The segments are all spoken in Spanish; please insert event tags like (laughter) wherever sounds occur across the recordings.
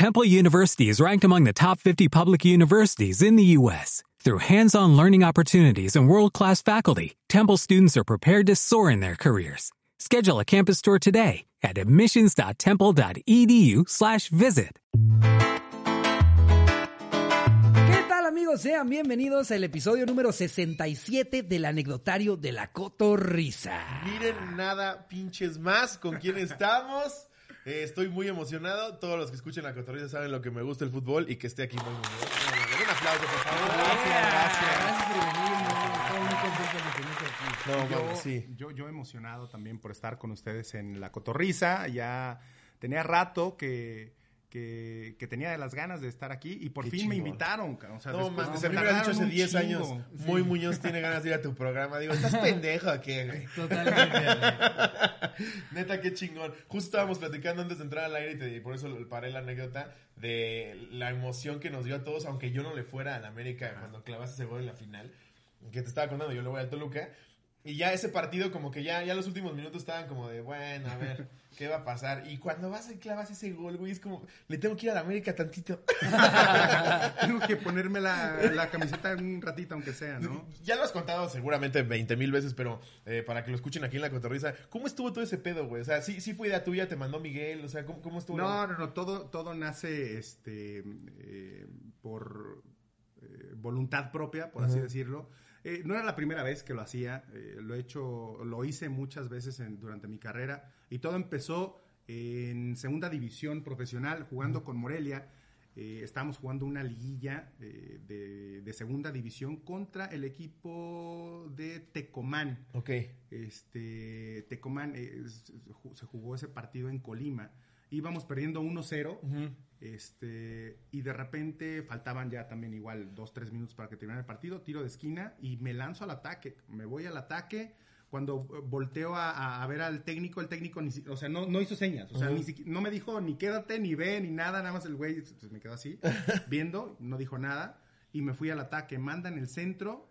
Temple University is ranked among the top 50 public universities in the U.S. Through hands-on learning opportunities and world-class faculty, Temple students are prepared to soar in their careers. Schedule a campus tour today at admissions.temple.edu/visit. ¿Qué tal amigos? Sean bienvenidos al episodio número 67 del anecdotario de la Cotorrisa. Miren nada pinches más con quién estamos. Eh, estoy muy emocionado. Todos los que escuchen la cotorrisa saben lo que me gusta el fútbol y que esté aquí muy muy bien. Un aplauso, por favor. Gracias por venir. Estamos muy contentos de tenerte aquí. Sí. yo, yo emocionado también por estar con ustedes en la cotorriza. Ya tenía rato que, que, que tenía las ganas de estar aquí y por Qué fin me invitaron. O sea, No, mames, se me hubieras dicho hace un 10 chingo. años. Sí. Muy Muñoz tiene ganas de ir a tu programa. Digo, ¿estás pendejo o qué, güey? Totalmente. Neta, qué chingón. Justo estábamos platicando antes de entrar al aire y, te- y por eso paré la anécdota de la emoción que nos dio a todos, aunque yo no le fuera al América cuando clavaste ese gol en la final. Que te estaba contando, yo le voy al Toluca. Y ya ese partido, como que ya, ya los últimos minutos estaban como de, bueno, a ver, (laughs) ¿qué va a pasar? Y cuando vas y clavas ese gol, güey, es como, le tengo que ir al América tantito. (laughs) Tengo que ponerme la, la camiseta un ratito, aunque sea, ¿no? Ya lo has contado seguramente 20 mil veces, pero eh, para que lo escuchen aquí en la cotorriza, ¿cómo estuvo todo ese pedo, güey? O sea, sí, sí fue idea tuya, te mandó Miguel, o sea, ¿cómo, cómo estuvo? No, no, no, todo, todo nace este, eh, por eh, voluntad propia, por así decirlo. Eh, no era la primera vez que lo hacía, eh, lo he hecho, lo hice muchas veces en- durante mi carrera y todo empezó en segunda división profesional jugando con Morelia. Eh, estábamos jugando una liguilla eh, de, de segunda división contra el equipo de Tecomán. Ok. Este, Tecomán, eh, se jugó ese partido en Colima. Íbamos perdiendo 1-0. Ujú. Este, y de repente faltaban ya también igual 2-3 minutos para que terminara el partido. Tiro de esquina y me lanzo al ataque. Me voy al ataque. Cuando volteo a, a- ver al técnico, el técnico ni o sea, no, no hizo señas. O sea, ni no me dijo ni quédate, ni ve, ni nada. Nada más el güey me quedó así, (laughs) viendo, no dijo nada. Y me fui al ataque. Mandan el centro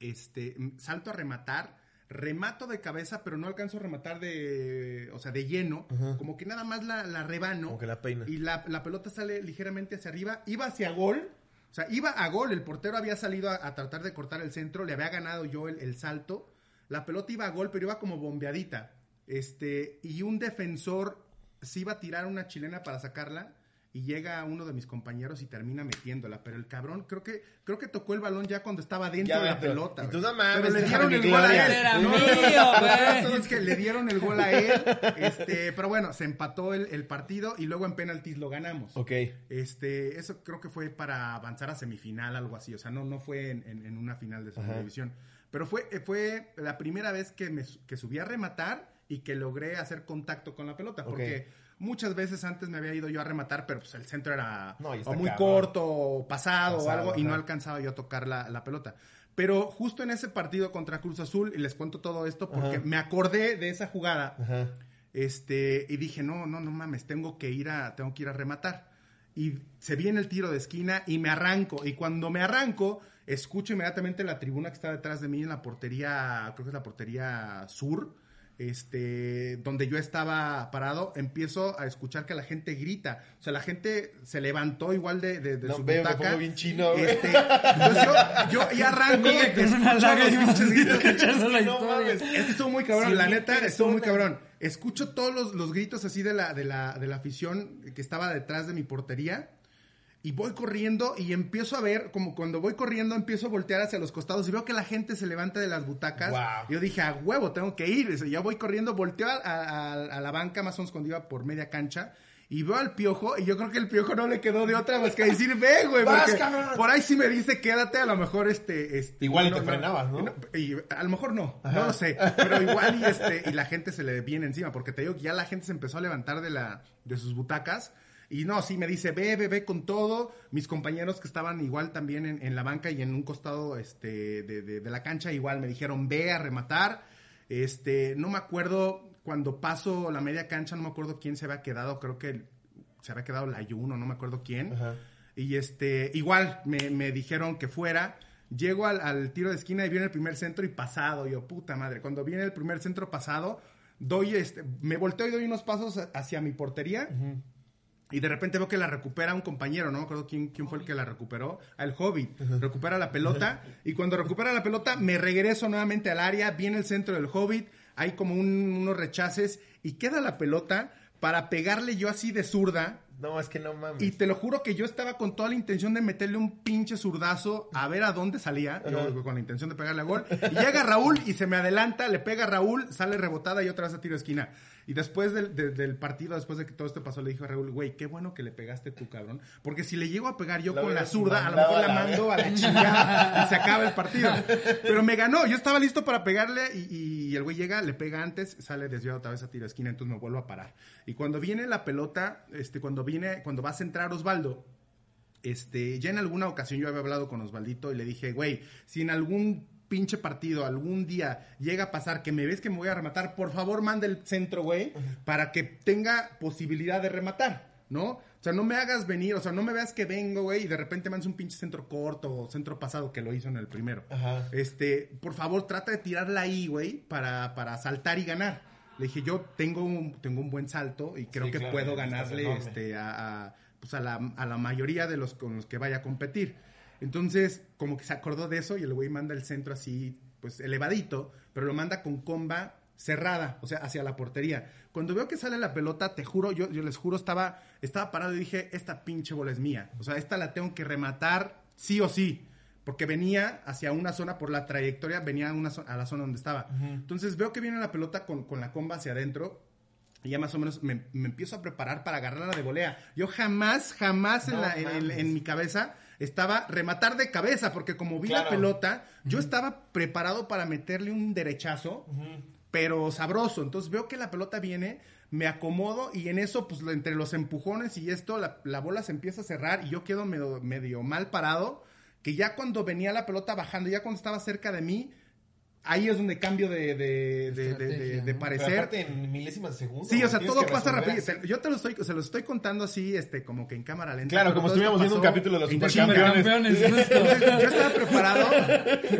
este, salto a rematar, remato de cabeza, pero no alcanzo a rematar de, o sea, de lleno, Ajá. como que nada más la, la rebano Como que la peina. y la, la pelota sale ligeramente hacia arriba, iba hacia gol, o sea, iba a gol, el portero había salido a, a tratar de cortar el centro, le había ganado yo el, el salto, la pelota iba a gol, pero iba como bombeadita, este, y un defensor se iba a tirar una chilena para sacarla, y llega uno de mis compañeros y termina metiéndola, pero el cabrón creo que creo que tocó el balón ya cuando estaba dentro Ya de la dentro. pelota. Y tú, güey. no mames, pero le dieron el gol a él. Era No, no, no, mío, no, güey. todo es que le dieron el gol a él, este, pero bueno, se empató el, el partido y luego en penaltis lo ganamos. Ok. Este, eso creo que fue para avanzar a semifinal, algo así. O sea, no, no fue en, en- en una final de segunda división. Pero fue, fue la primera vez que, me, su- que subí a rematar y que logré hacer contacto con la pelota. Porque muchas veces antes me había ido yo a rematar, pero pues el centro era No, o muy cabrón. corto, o pasado, o algo, y no alcanzaba yo a tocar la, la pelota. Pero justo en ese partido contra Cruz Azul, y les cuento todo esto porque Ajá. me acordé de esa jugada. Ajá. Este, y dije, no, no, no mames, tengo que ir a, tengo que ir a rematar. Y se viene el tiro de esquina y me arranco. Y cuando me arranco, escucho inmediatamente la tribuna que está detrás de mí en la portería, creo que es la portería sur, este, donde yo estaba parado, empiezo a escuchar que la gente grita. O sea, la gente se levantó igual de, de, de No, su veo, me butaca. pongo bien chino. Este, entonces yo, yo y arranco. (laughs) Es que estuvo muy cabrón, Sí, la neta, estuvo muy cabrón. Escucho todos los, los gritos así de la, de, la, de la afición que estaba detrás de mi portería. Y voy corriendo y empiezo a ver, como cuando voy corriendo, empiezo a voltear hacia los costados y veo que la gente se levanta de las butacas. Wow. Yo dije, a huevo, tengo que ir. Dice, Ya voy corriendo, volteo a, a- a la banca, más o menos cuando iba por media cancha. Y veo al piojo, y yo creo que el piojo no le quedó de otra más que decir, ve, güey, por ahí sí me dice, quédate, a lo mejor este. este Igual y te frenabas, ¿no? y a lo mejor no, no lo sé, pero igual y (laughs) este y la gente se le viene encima porque te digo que ya la gente se empezó a levantar de la de sus butacas y no, sí me dice, "Ve, ve, ve con todo." Mis compañeros que estaban igual también en, en la banca y en un costado este de, de- de la cancha igual me dijeron, "Ve a rematar." Este, no me acuerdo cuando paso la media cancha, no me acuerdo quién se había quedado, creo que se había quedado la Ayuno, no me acuerdo quién. Ajá. Y este, igual me, me dijeron que fuera. Llego al, al tiro de esquina y viene el primer centro y pasado. Yo, puta madre. Cuando viene el primer centro pasado, doy este, me volteo y doy unos pasos hacia mi portería. Y de repente veo que la recupera un compañero, no me acuerdo quién, quién fue el que la recuperó, al Hobbit. Recupera la pelota y cuando recupera la pelota me regreso nuevamente al área, viene el centro del Hobbit, hay como un- unos rechaces y queda la pelota para pegarle yo así de zurda. No, es que no mames. Y te lo juro que yo estaba con toda la intención de meterle un pinche zurdazo a ver a dónde salía, yo con la intención de pegarle a gol. Y llega Raúl y se me adelanta, le pega a Raúl, sale rebotada y otra vez a tiro de esquina. Y después del, de- del partido, después de que todo esto pasó, le dijo a Raúl, güey, qué bueno que le pegaste tú, cabrón. Porque si le llego a pegar yo La con la zurda, a lo mejor la la mando a la chingada (laughs) y se acaba el partido. Pero me ganó, yo estaba listo para pegarle y, y el güey llega, le pega antes, sale desviado otra vez a tiro de esquina, entonces me vuelvo a parar. Y cuando viene la pelota, este, cuando viene, cuando va a centrar Osvaldo, este, ya en alguna ocasión yo había hablado con Osvaldito y le dije, güey, si en algún pinche partido algún día llega a pasar que me ves que me voy a rematar, por favor manda el centro, güey, para que tenga posibilidad de rematar, ¿no? O sea, no me hagas venir, o sea, no me veas que vengo, güey, y de repente mandas un pinche centro corto o centro pasado que lo hizo en el primero. Ajá. Este, por favor, trata de tirarla ahí, güey, para, para saltar y ganar. Le dije, yo tengo un, tengo un buen salto y creo Sí, que claro, puedo ganarle este, a, a, pues a, la, a la mayoría de los con los que vaya a competir. Entonces, como que se acordó de eso y el güey manda el centro así, pues elevadito, pero lo manda con comba cerrada, o sea, hacia la portería. Cuando veo que sale la pelota, te juro, yo, yo les juro, estaba, estaba parado y dije, esta pinche bola es mía. O sea, esta la tengo que rematar sí o sí. Porque venía hacia una zona, por la trayectoria, venía a, una zo- a la zona donde estaba. Entonces veo que viene la pelota con, con la comba hacia adentro. Y ya más o menos me, me empiezo a preparar para agarrarla de volea. Yo jamás, jamás en, la- en- mi cabeza estaba rematar de cabeza. Porque como vi la pelota, yo estaba preparado para meterle un derechazo pero sabroso. Entonces veo que la pelota viene, me acomodo y en eso, pues entre los empujones y esto, la, la bola se empieza a cerrar y yo quedo medio, medio mal parado. Que ya cuando venía la pelota bajando, ya cuando estaba cerca de mí, ahí es donde cambio de, de, de- de- de- Estrategia, de ¿no? Pero parecer. aparte en milésimas de segundo. Sí, o sea, todo pasa rápido. así. Yo te lo estoy, se lo estoy contando así, este, como que en cámara lenta. Claro, como estuviéramos viendo un capítulo de los supercampeones. Yo estaba preparado,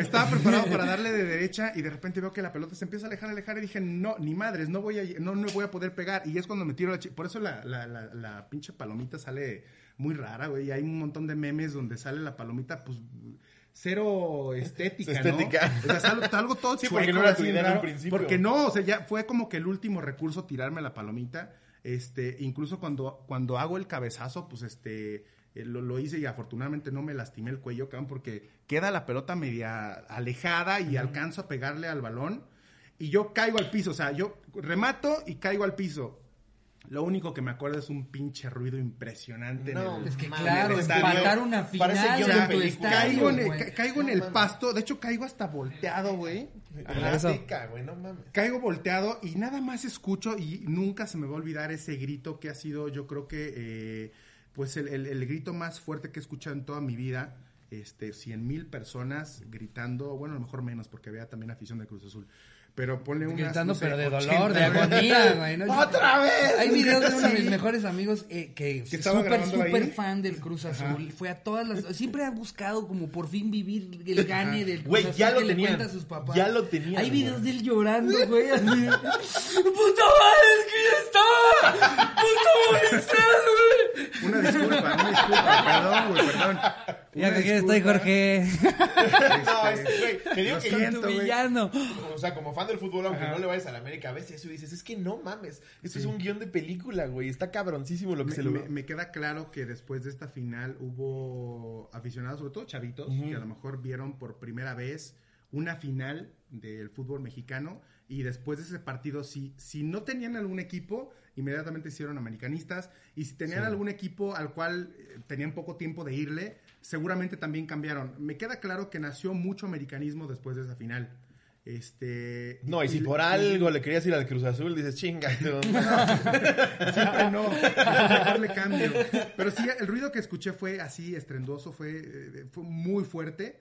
estaba preparado para darle de derecha y de repente veo que la pelota se empieza a alejar, alejar y dije, no, ni madres, no voy a, no, no voy a poder pegar. Y es cuando me tiro la Por eso la, la, la, la pinche palomita sale muy rara, güey. Y hay un montón de memes donde sale la palomita, pues, cero estética, Estética. ¿no? O sea, sale- algo todo (laughs) Sí, porque chueco, no era tu idea en principio. Porque no, o sea, ya fue como que el último recurso tirarme la palomita. Este, incluso cuando, cuando hago el cabezazo, pues este, eh, lo, lo hice y afortunadamente no me lastimé el cuello, cabrón, porque queda la pelota media alejada y alcanzo a pegarle al balón y yo caigo al piso, o sea, yo remato y caigo al piso. Lo único que me acuerdo es un pinche ruido impresionante. en No, el- Es que claro, empatar una Parece final de en tu estadio, Caigo en el, ca- caigo en el pasto, de hecho caigo hasta volteado, güey. No mames. Caigo volteado y nada más escucho y nunca se me va a olvidar ese grito que ha sido, yo creo que, eh, pues el, el- el grito más fuerte que he escuchado en toda mi vida. Este, cien mil personas gritando, bueno, a lo mejor menos porque había también afición de Cruz Azul. Pero ponle unas, Gritando, no sé, pero de 80, dolor, de güey. agonía, (laughs) güey. ¿no? ¡Otra vez! Hay videos de uno de mis mejores amigos eh, que es estaba súper, súper fan del Cruz Azul. Fue a todas las... Siempre ha buscado como por fin vivir el gane del Cruz Güey, Azul ya lo que le tenían. cuenta a sus papás. Ya lo tenían, Hay videos güey. de él llorando, güey. (laughs) ¡Puta madre, es que ya estaba! ¡Puta madre, estás, güey! Una disculpa, una disculpa, perdón, güey, perdón. Ya que aquí estoy. Jorge. (laughs) No, Este, es, güey, te digo lo que siento, Tu güey. villano. O sea, como fan del fútbol, aunque Ajá. no le vayas a la América, ves eso y dices, es que no mames, esto es un guion de película, güey, está cabroncísimo lo que Me, se me- logró. me queda claro que después de esta final hubo aficionados, sobre todo chavitos, Ujú. que a lo mejor vieron por primera vez una final del fútbol mexicano y después de ese partido, si, si no tenían algún equipo, inmediatamente hicieron americanistas y si tenían Sí. algún equipo al cual eh, tenían poco tiempo de irle, seguramente también cambiaron. Me queda claro que nació mucho americanismo después de esa final. Este, No, y si por y- algo le querías ir al Cruz Azul, dices, chinga. tú". (laughs) Siempre no, mejor le cambio. Pero sí, el ruido que escuché fue así, estrendoso, fue, eh, fue muy fuerte.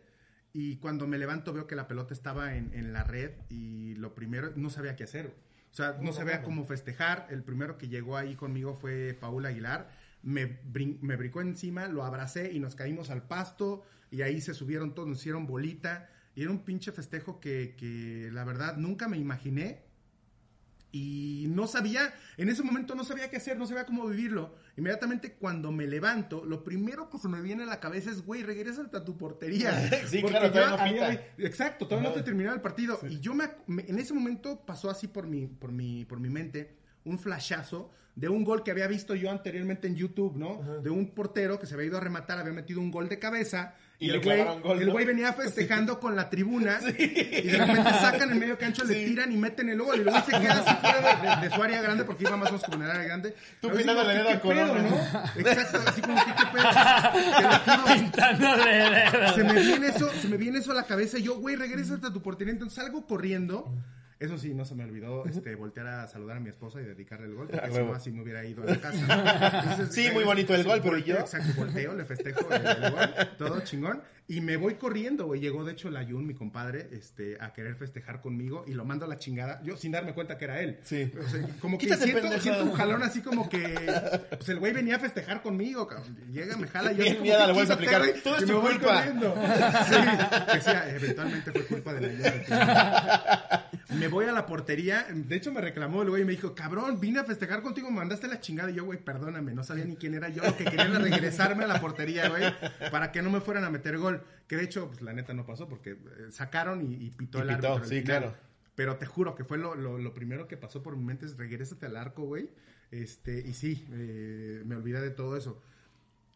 Y cuando me levanto veo que la pelota estaba en, en la red y lo primero, no sabía qué hacer. O sea, no sabía cómo festejar. El primero que llegó ahí conmigo fue Paul Aguilar. Me, brin- me brincó encima, lo abracé y nos caímos al pasto. Y ahí se subieron todos, nos hicieron bolita. Y era un pinche festejo que, que la verdad nunca me imaginé y no sabía, en ese momento no sabía qué hacer, no sabía cómo vivirlo. Inmediatamente cuando me levanto, lo primero que se me viene a la cabeza es, güey, regresa a tu portería. (laughs) Sí, Porque claro, todavía no había- exacto, todavía no te terminaba el partido. Y yo me, me- en ese momento pasó así por mi, por mi, por mi mente un flashazo de un gol que había visto yo anteriormente en YouTube, ¿no? De un portero que se había ido a rematar, había metido un gol de cabeza. (laughs) Y Y, le el güey, clavaron gol, el ¿no? güey venía (laughs) festejando con la tribuna y de repente sacan el medio cancho, le tiran y meten el gol y luego se queda así fuera de, de- de su área grande porque iba más o menos como en el área grande. Tú pintándole dedo ¿qué a Corona. pedo, ¿no? Exacto, así como que qué pedo. Pintándole se me viene eso, se me viene eso a la cabeza y yo, güey, regresa a tu portería. Entonces salgo corriendo. Eso sí, no se me olvidó este, voltear a saludar a mi esposa y dedicarle el gol, porque Ah, si no, así me hubiera ido a la casa. (laughs) Entonces, Sí, muy bonito el gol, pero yo- Exacto, volteo, le festejo el, el gol, todo chingón. Y me voy corriendo, güey. Llegó, de hecho, la Yun, mi compadre, este, a querer festejar conmigo y lo mando a la chingada. Yo sin darme cuenta que era él. Sí. O sea, como que Quítate, siento, siento un jalón así como que... Pues el güey venía a festejar conmigo, cabrón. Llega, me jala y yo... Bien como vuelves a quítate, aplicar. güey, Todo es y tu me voy corriendo. Sí, que sí, eventualmente fue culpa de la Yun. Me voy a la portería. De hecho, me reclamó el güey y me dijo, cabrón, vine a festejar contigo, me mandaste la chingada. Y yo, güey, perdóname, no sabía ni quién era yo. Lo que quería era regresarme a la portería, güey, para que no me fueran a meter gol. Que de hecho, pues la neta no pasó porque eh, sacaron y, y pitó Y el pitó, árbitro. sí, claro. Pero te juro que fue lo, lo- lo primero que pasó por mi mente es regrésate al arco, güey. Este, y sí, eh, me olvidé de todo eso.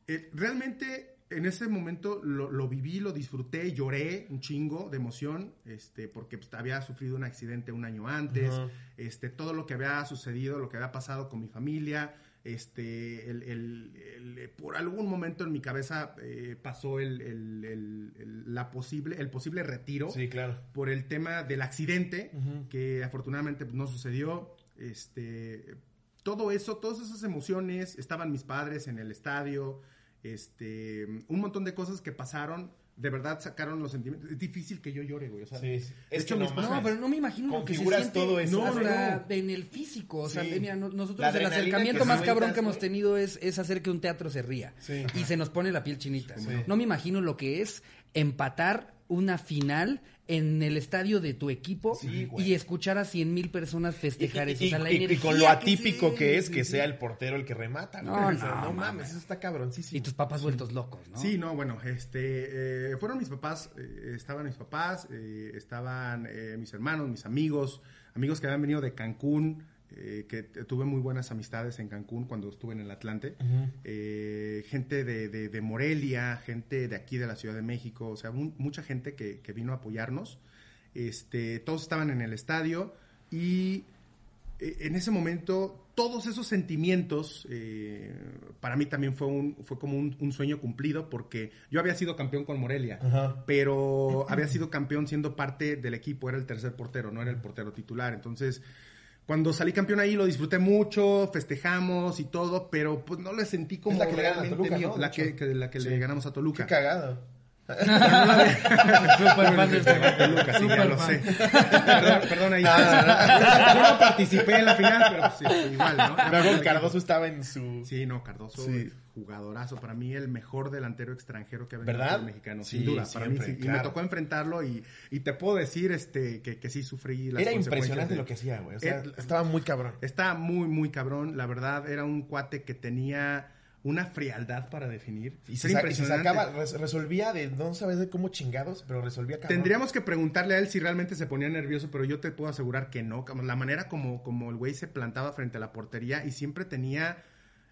Eh, realmente en ese momento lo, lo viví, lo disfruté, lloré un chingo de emoción, este, porque pues, había sufrido un accidente un año antes, Ajá. este, todo lo que había sucedido, lo que había pasado con mi familia, este, el, el- el- por algún momento en mi cabeza eh, pasó el, la posible, el posible retiro Sí, claro. por el tema del accidente, que afortunadamente no sucedió. Este, todo eso, todas esas emociones, estaban mis padres en el estadio, este, un montón de cosas que pasaron, de verdad sacaron los sentimientos. Es difícil que yo llore, güey. O sea, Sí, Es hecho, que no No, pero no me imagino lo que se siente todo eso. No, en el físico. O sea, Sí. mira, nosotros el acercamiento más cabrón que hemos tenido es, es hacer que un teatro se ría. Sí. Y se nos pone la piel chinita. No me imagino lo que es empatar una final en el estadio de tu equipo Sí, y escuchar a cien mil personas festejar Y- eso. y- O sea, la y- y con lo atípico que es que sea el portero el que remata. No. O no, sea, no mames. mames, eso está cabroncísimo. Y tus papás vueltos locos, ¿no? Sí, no, bueno, este, eh, fueron mis papás, eh, estaban mis papás, eh, estaban eh, mis hermanos, mis amigos, amigos que habían venido de Cancún, eh, que tuve muy buenas amistades en Cancún cuando estuve en el Atlante, eh, gente de, de- de Morelia, gente de aquí de la Ciudad de México, o sea, mu- mucha gente que, que vino a apoyarnos, este, todos estaban en el estadio y eh, en ese momento todos esos sentimientos eh, para mí también fue un fue como un, un sueño cumplido porque yo había sido campeón con Morelia Ajá. pero había sido campeón siendo parte del equipo era el tercer portero no era el portero titular. Entonces cuando salí campeón ahí lo disfruté mucho festejamos y todo pero pues no le sentí como la que le ganan a realmente Toluca, mío, la que, que- la que Sí. le ganamos a Toluca Qué cagado. Súper fan de Toluca, sí, ya Súper lo sé. Perdón, perdón ahí. Yo no participé en la final, pero pues, sí, igual, ¿no? Luego Cardoso estaba en su... Sí, no, Cardoso, Sí. jugadorazo. Para mí, el mejor delantero extranjero que ha venido ¿Verdad? al mexicano, sin duda. Para mí. Y me tocó enfrentarlo y, y te puedo decir este, que, que sí sufrí las Era consecuencias impresionante de- lo que hacía, güey. O sea, Eh, estaba muy cabrón. Está muy, muy cabrón. La verdad, era un cuate que tenía una frialdad para definir. Y se, Era sa- y se impresionante. sacaba, res- resolvía de no sabes de cómo chingados, pero resolvía cabrón. Tendríamos que preguntarle a él si realmente se ponía nervioso, pero yo te puedo asegurar que no. La manera como, como el güey se plantaba frente a la portería y siempre tenía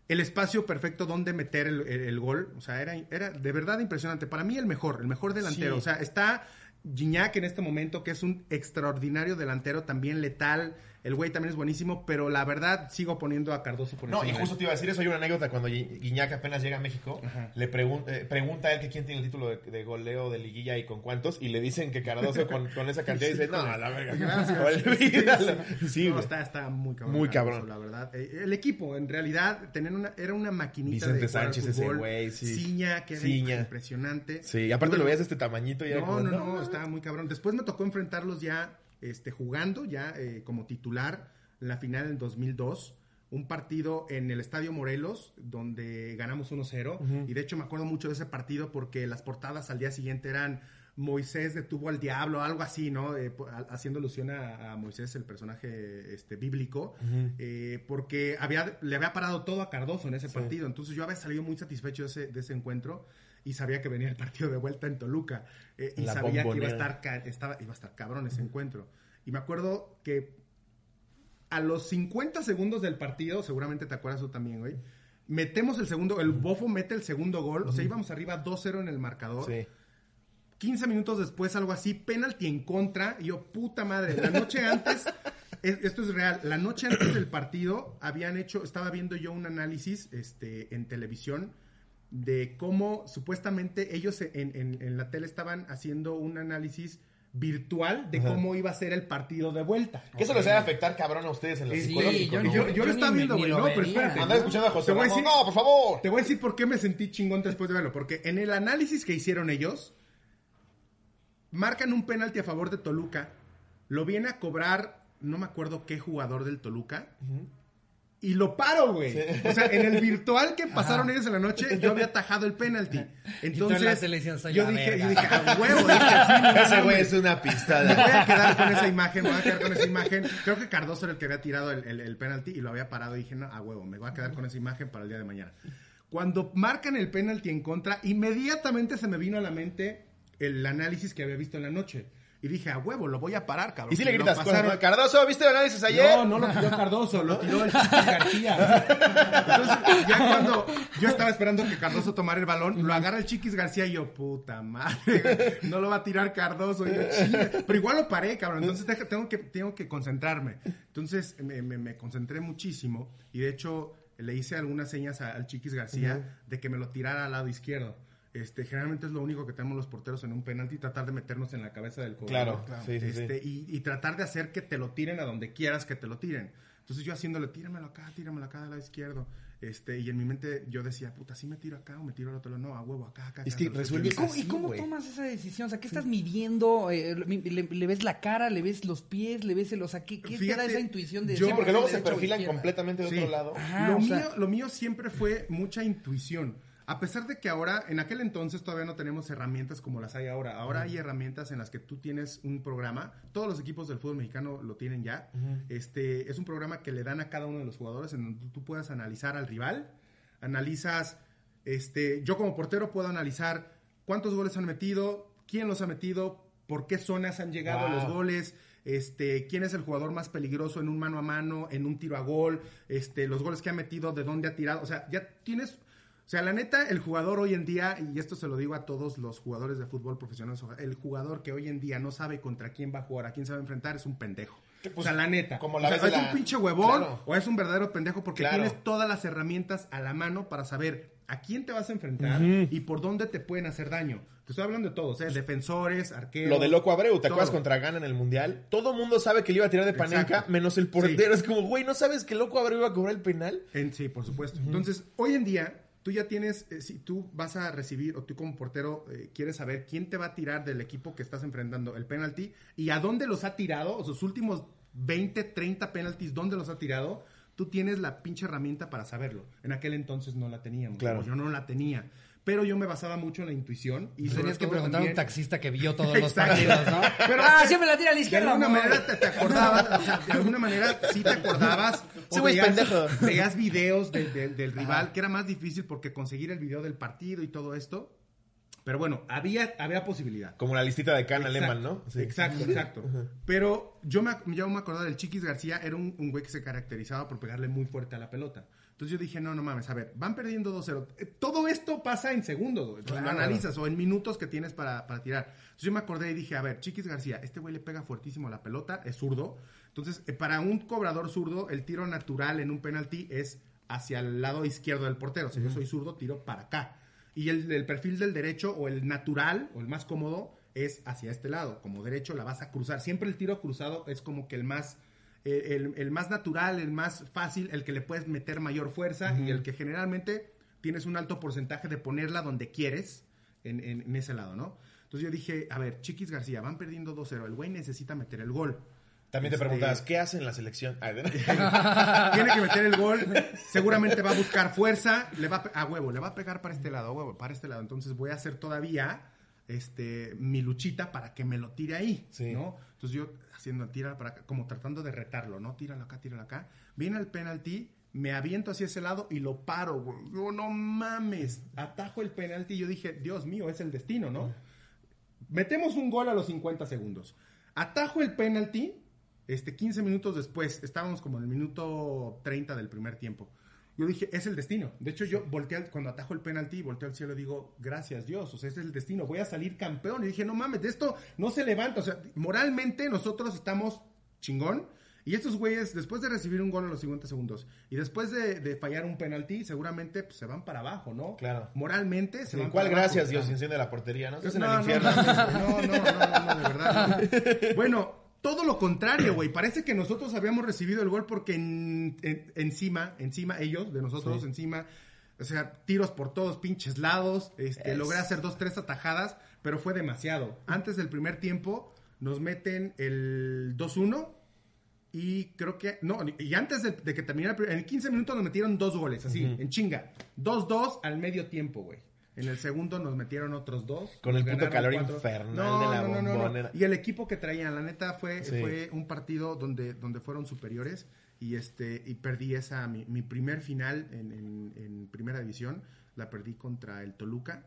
el espacio perfecto donde meter el, el- el gol. O sea, era, era de verdad impresionante. Para mí el mejor, el mejor delantero. Sí. O sea, está Gignac en este momento, que es un extraordinario delantero, también letal. El güey también es buenísimo, pero la verdad sigo poniendo a Cardoso por No, y justo te iba a decir eso. Hay una anécdota cuando Gui- Guiñac apenas llega a México. Ajá. Le pregun- eh, pregunta a él que quién tiene el título de, de goleo de liguilla y con cuántos. Y le dicen que Cardoso con, con esa cantidad dice: No, (laughs) a la verga. (laughs) Gracias. (laughs) Olvídalo. Sí, No, está, está muy cabrón. Muy Cardoso, cabrón. La verdad. Eh, El equipo, en realidad, tenían una, era una maquinita Vicente de Sánchez, ese güey, sí. Ciña, que era impresionante. Sí, y aparte Bueno, lo veías de este tamañito y era No, como, no, no, estaba muy cabrón. Después me tocó enfrentarlos ya este, jugando, ya eh, como titular, la final del 2002. Un partido en el Estadio Morelos, donde ganamos 1-0. Y de hecho me acuerdo mucho de ese partido porque las portadas al día siguiente eran Moisés detuvo al diablo, algo así, ¿no? Eh, haciendo alusión a, a Moisés, el personaje este, bíblico, eh, porque había, le había parado todo a Cardoso en ese partido. Entonces yo había salido muy satisfecho de ese, de ese encuentro y sabía que venía el partido de vuelta en Toluca. eh, y La sabía que iba a, estar, estaba, iba a estar cabrón ese encuentro. Y me acuerdo que a los 50 segundos del partido, seguramente te acuerdas tú también, güey. Metemos el segundo, el Bofo mete el segundo gol, o sea, íbamos arriba 2-0 en el marcador. Sí. 15 minutos después, algo así, penalti en contra. Y yo, puta madre, la noche antes, (laughs) es- esto es real, la noche antes del partido habían hecho, estaba viendo yo un análisis este, en televisión de cómo supuestamente ellos en, en- en la tele estaban haciendo un análisis virtual de Ajá. cómo iba a ser el partido de vuelta. Que eso les debe afectar cabrón a ustedes en lo Sí, psicológico, yo- ¿no? yo, güey? yo lo estaba viendo, güey. No, pero espérate. Andaba escuchando a José Te voy a Ramón. decir- No, por favor. Te voy a decir por qué me sentí chingón después de verlo. Porque en el análisis que hicieron ellos, marcan un penalti a favor de Toluca. Lo viene a cobrar, no me acuerdo qué jugador del Toluca. Y lo paro, güey. O sea, en el virtual que (laughs) pasaron ellos en la noche, yo había atajado el penalti. Entonces, la selección soy yo la dije, yo dije, a huevo, dije, sí, (laughs) Ese güey es una Me pistola. voy a quedar con esa (laughs) imagen, me voy a quedar con esa imagen. Creo que Cardoso era el que había tirado el, el, el penalti y lo había parado y dije, no, a huevo, me voy a quedar con esa imagen para el día de mañana. Cuando marcan el penalti en contra, inmediatamente se me vino a la mente el análisis que había visto en la noche. Y dije, a huevo, lo voy a parar, cabrón. Y si le gritas, pasaron- Cardoso, ¿viste el análisis ayer? no, no lo tiró Cardoso, lo tiró el García. Entonces, ya cuando yo estaba esperando que Cardoso tomara el balón, lo agarra el Chiquis García y yo, puta madre, no lo va a tirar Cardoso. Y yo, "Chinga". Pero igual lo paré, cabrón. Entonces tengo que, tengo que concentrarme. Entonces me, me- me concentré muchísimo y de hecho le hice algunas señas a- al Chiquis García de que me lo tirara al lado izquierdo. Este, generalmente es lo único que tenemos los porteros en un penalti, tratar de meternos en la cabeza del Claro, cobrador. sí, sí. Este, y, y tratar de hacer que te lo tiren a donde quieras que te lo tiren. Entonces yo haciéndole, tíramelo acá, tíramelo acá del lado izquierdo. Este, y en mi mente yo decía, puta, ¿sí me tiro acá o me tiro al otro lado? No, a huevo, acá, acá. Es acá, que resuelve ¿Y cómo, así, y cómo tomas esa decisión? O sea, ¿qué estás midiendo? Eh, le, le- le ves la cara? ¿Le ves los pies? ¿Le ves el... O sea, ¿qué, qué te da Fíjate, esa intuición de... yo- Sí, porque luego se perfilan completamente de Sí. otro lado. Ajá, lo, mío, sea- lo mío siempre fue mucha intuición. A pesar de que ahora, en aquel entonces todavía no tenemos herramientas como las hay ahora. Ahora hay herramientas en las que tú tienes un programa. Todos los equipos del fútbol mexicano lo tienen ya. Este es un programa que le dan a cada uno de los jugadores en donde tú puedas analizar al rival. Analizas, este, yo como portero puedo analizar cuántos goles han metido, quién los ha metido, por qué zonas han llegado Wow. los goles, este, quién es el jugador más peligroso en un mano a mano, en un tiro a gol, este, los goles que ha metido, de dónde ha tirado, o sea, ya tienes, o sea, la neta, el jugador hoy en día, y esto se lo digo a todos los jugadores de fútbol profesional, el jugador que hoy en día no sabe contra quién va a jugar, a quién se va a enfrentar, es un pendejo. Que, o pues, sea, la neta. como la O sea, es la- un pinche huevón Claro. o es un verdadero pendejo porque Claro. tienes todas las herramientas a la mano para saber a quién te vas a enfrentar y por dónde te pueden hacer daño. Te estoy hablando de todos, ¿eh? Defensores, arqueros. Lo de Loco Abreu, ¿te todo. acuerdas contra Ghana en el Mundial? Todo el mundo sabe que le iba a tirar de panenca, Exacto. menos el portero. Es como, güey, ¿no sabes que Loco Abreu iba a cobrar el penal? En- sí, por supuesto. Entonces, hoy en día, tú ya tienes, eh, si tú vas a recibir, o tú como portero eh, quieres saber quién te va a tirar del equipo que estás enfrentando el penalti y a dónde los ha tirado, o sus últimos 20, 30 penaltis, dónde los ha tirado, tú tienes la pinche herramienta para saberlo. En aquel entonces no la teníamos. Claro. Yo no la tenía. Pero yo me basaba mucho en la intuición. Y Tenías que preguntar a un taxista que vio todos (laughs) los partidos, ¿no? Pero- ah, siempre la tira a la De izquierda. alguna amor. manera te, te acordabas, o sea, de alguna manera sí te acordabas. (laughs) O veías, pendejo. veías videos de- de- del rival, que era más difícil porque conseguir el video del partido y todo esto. Pero bueno, había, había posibilidad. Como la listita de Can Aleman, ¿no? Sí. Exacto, exacto. Pero yo me, yo me acordaba del Chiquis García, era un, un güey que se caracterizaba por pegarle muy fuerte a la pelota. Entonces yo dije, no, no mames, a ver, van perdiendo 2-0. Eh, Todo esto pasa en segundos, güey. Lo analizas o en minutos que tienes para, para tirar. Entonces yo me acordé y dije, a ver, Chiquis García, este güey le pega fuertísimo la pelota, es zurdo. Entonces, eh, para un cobrador zurdo, el tiro natural en un penalti es hacia el lado izquierdo del portero. O sea, yo soy zurdo, tiro para acá. Y el, el perfil del derecho o el natural o el más cómodo es hacia este lado. Como derecho la vas a cruzar. Siempre el tiro cruzado es como que el más, el, el más natural, el más fácil, el que le puedes meter mayor fuerza y el que generalmente tienes un alto porcentaje de ponerla donde quieres en, en- en ese lado, ¿no? Entonces yo dije, a ver, Chiquis García, van perdiendo 2-0. El güey necesita meter el gol. También te Este- preguntabas, ¿qué hace en la selección? (laughs) Tiene que meter el gol, (laughs) seguramente va a buscar fuerza, le va a, a huevo, le va a pegar para este lado, a huevo, para este lado. Entonces voy a hacer todavía este, mi luchita para que me lo tire ahí, Sí. ¿no? Entonces yo haciendo tira para acá, como tratando de retarlo, ¿no? Tíralo acá, tíralo acá. Viene el penalti, me aviento hacia ese lado y lo paro, güey. Yo, no mames, atajo el penalti yo dije, Dios mío, es el destino, ¿no? Metemos un gol a los 50 segundos. Atajo el penalti, este, 15 minutos después, estábamos como en el minuto 30 del primer tiempo. Yo dije, es el destino. De hecho, yo volteé, al- cuando atajo el penalti, volteo al cielo y digo, gracias Dios, o sea, ese es el destino, voy a salir campeón. Y dije, no mames, de esto no se levanta. O sea, moralmente nosotros estamos chingón. Y estos güeyes, después de recibir un gol a los 50 segundos y después de, de fallar un penalti, seguramente pues, se van para abajo, ¿no? Claro. Moralmente se Sí, van ¿Cuál para gracias, abajo. Dios, enciende la portería, no? En No, el no, infierno. No, no, no, no, no, de verdad. no. (laughs) Bueno, todo lo contrario, güey. Parece que nosotros habíamos recibido el gol porque en- en- encima, encima, ellos, de nosotros, Sí. encima, o sea, tiros por todos pinches lados. Este, Es- logré hacer dos, tres atajadas, pero fue demasiado. Antes del primer tiempo, nos meten el 2-1. Y creo que, no, y antes de, de que terminara, el primer- en 15 minutos nos metieron dos goles, así, en chinga. 2-2 al medio tiempo, güey. En el segundo nos metieron otros dos. Con el puto calor infernal de la bombonera. Y el equipo que traían, la neta, fue, Sí. fue un partido donde, donde fueron superiores. Y este y perdí esa, mi, mi primer final en, en- en primera división. La perdí contra el Toluca.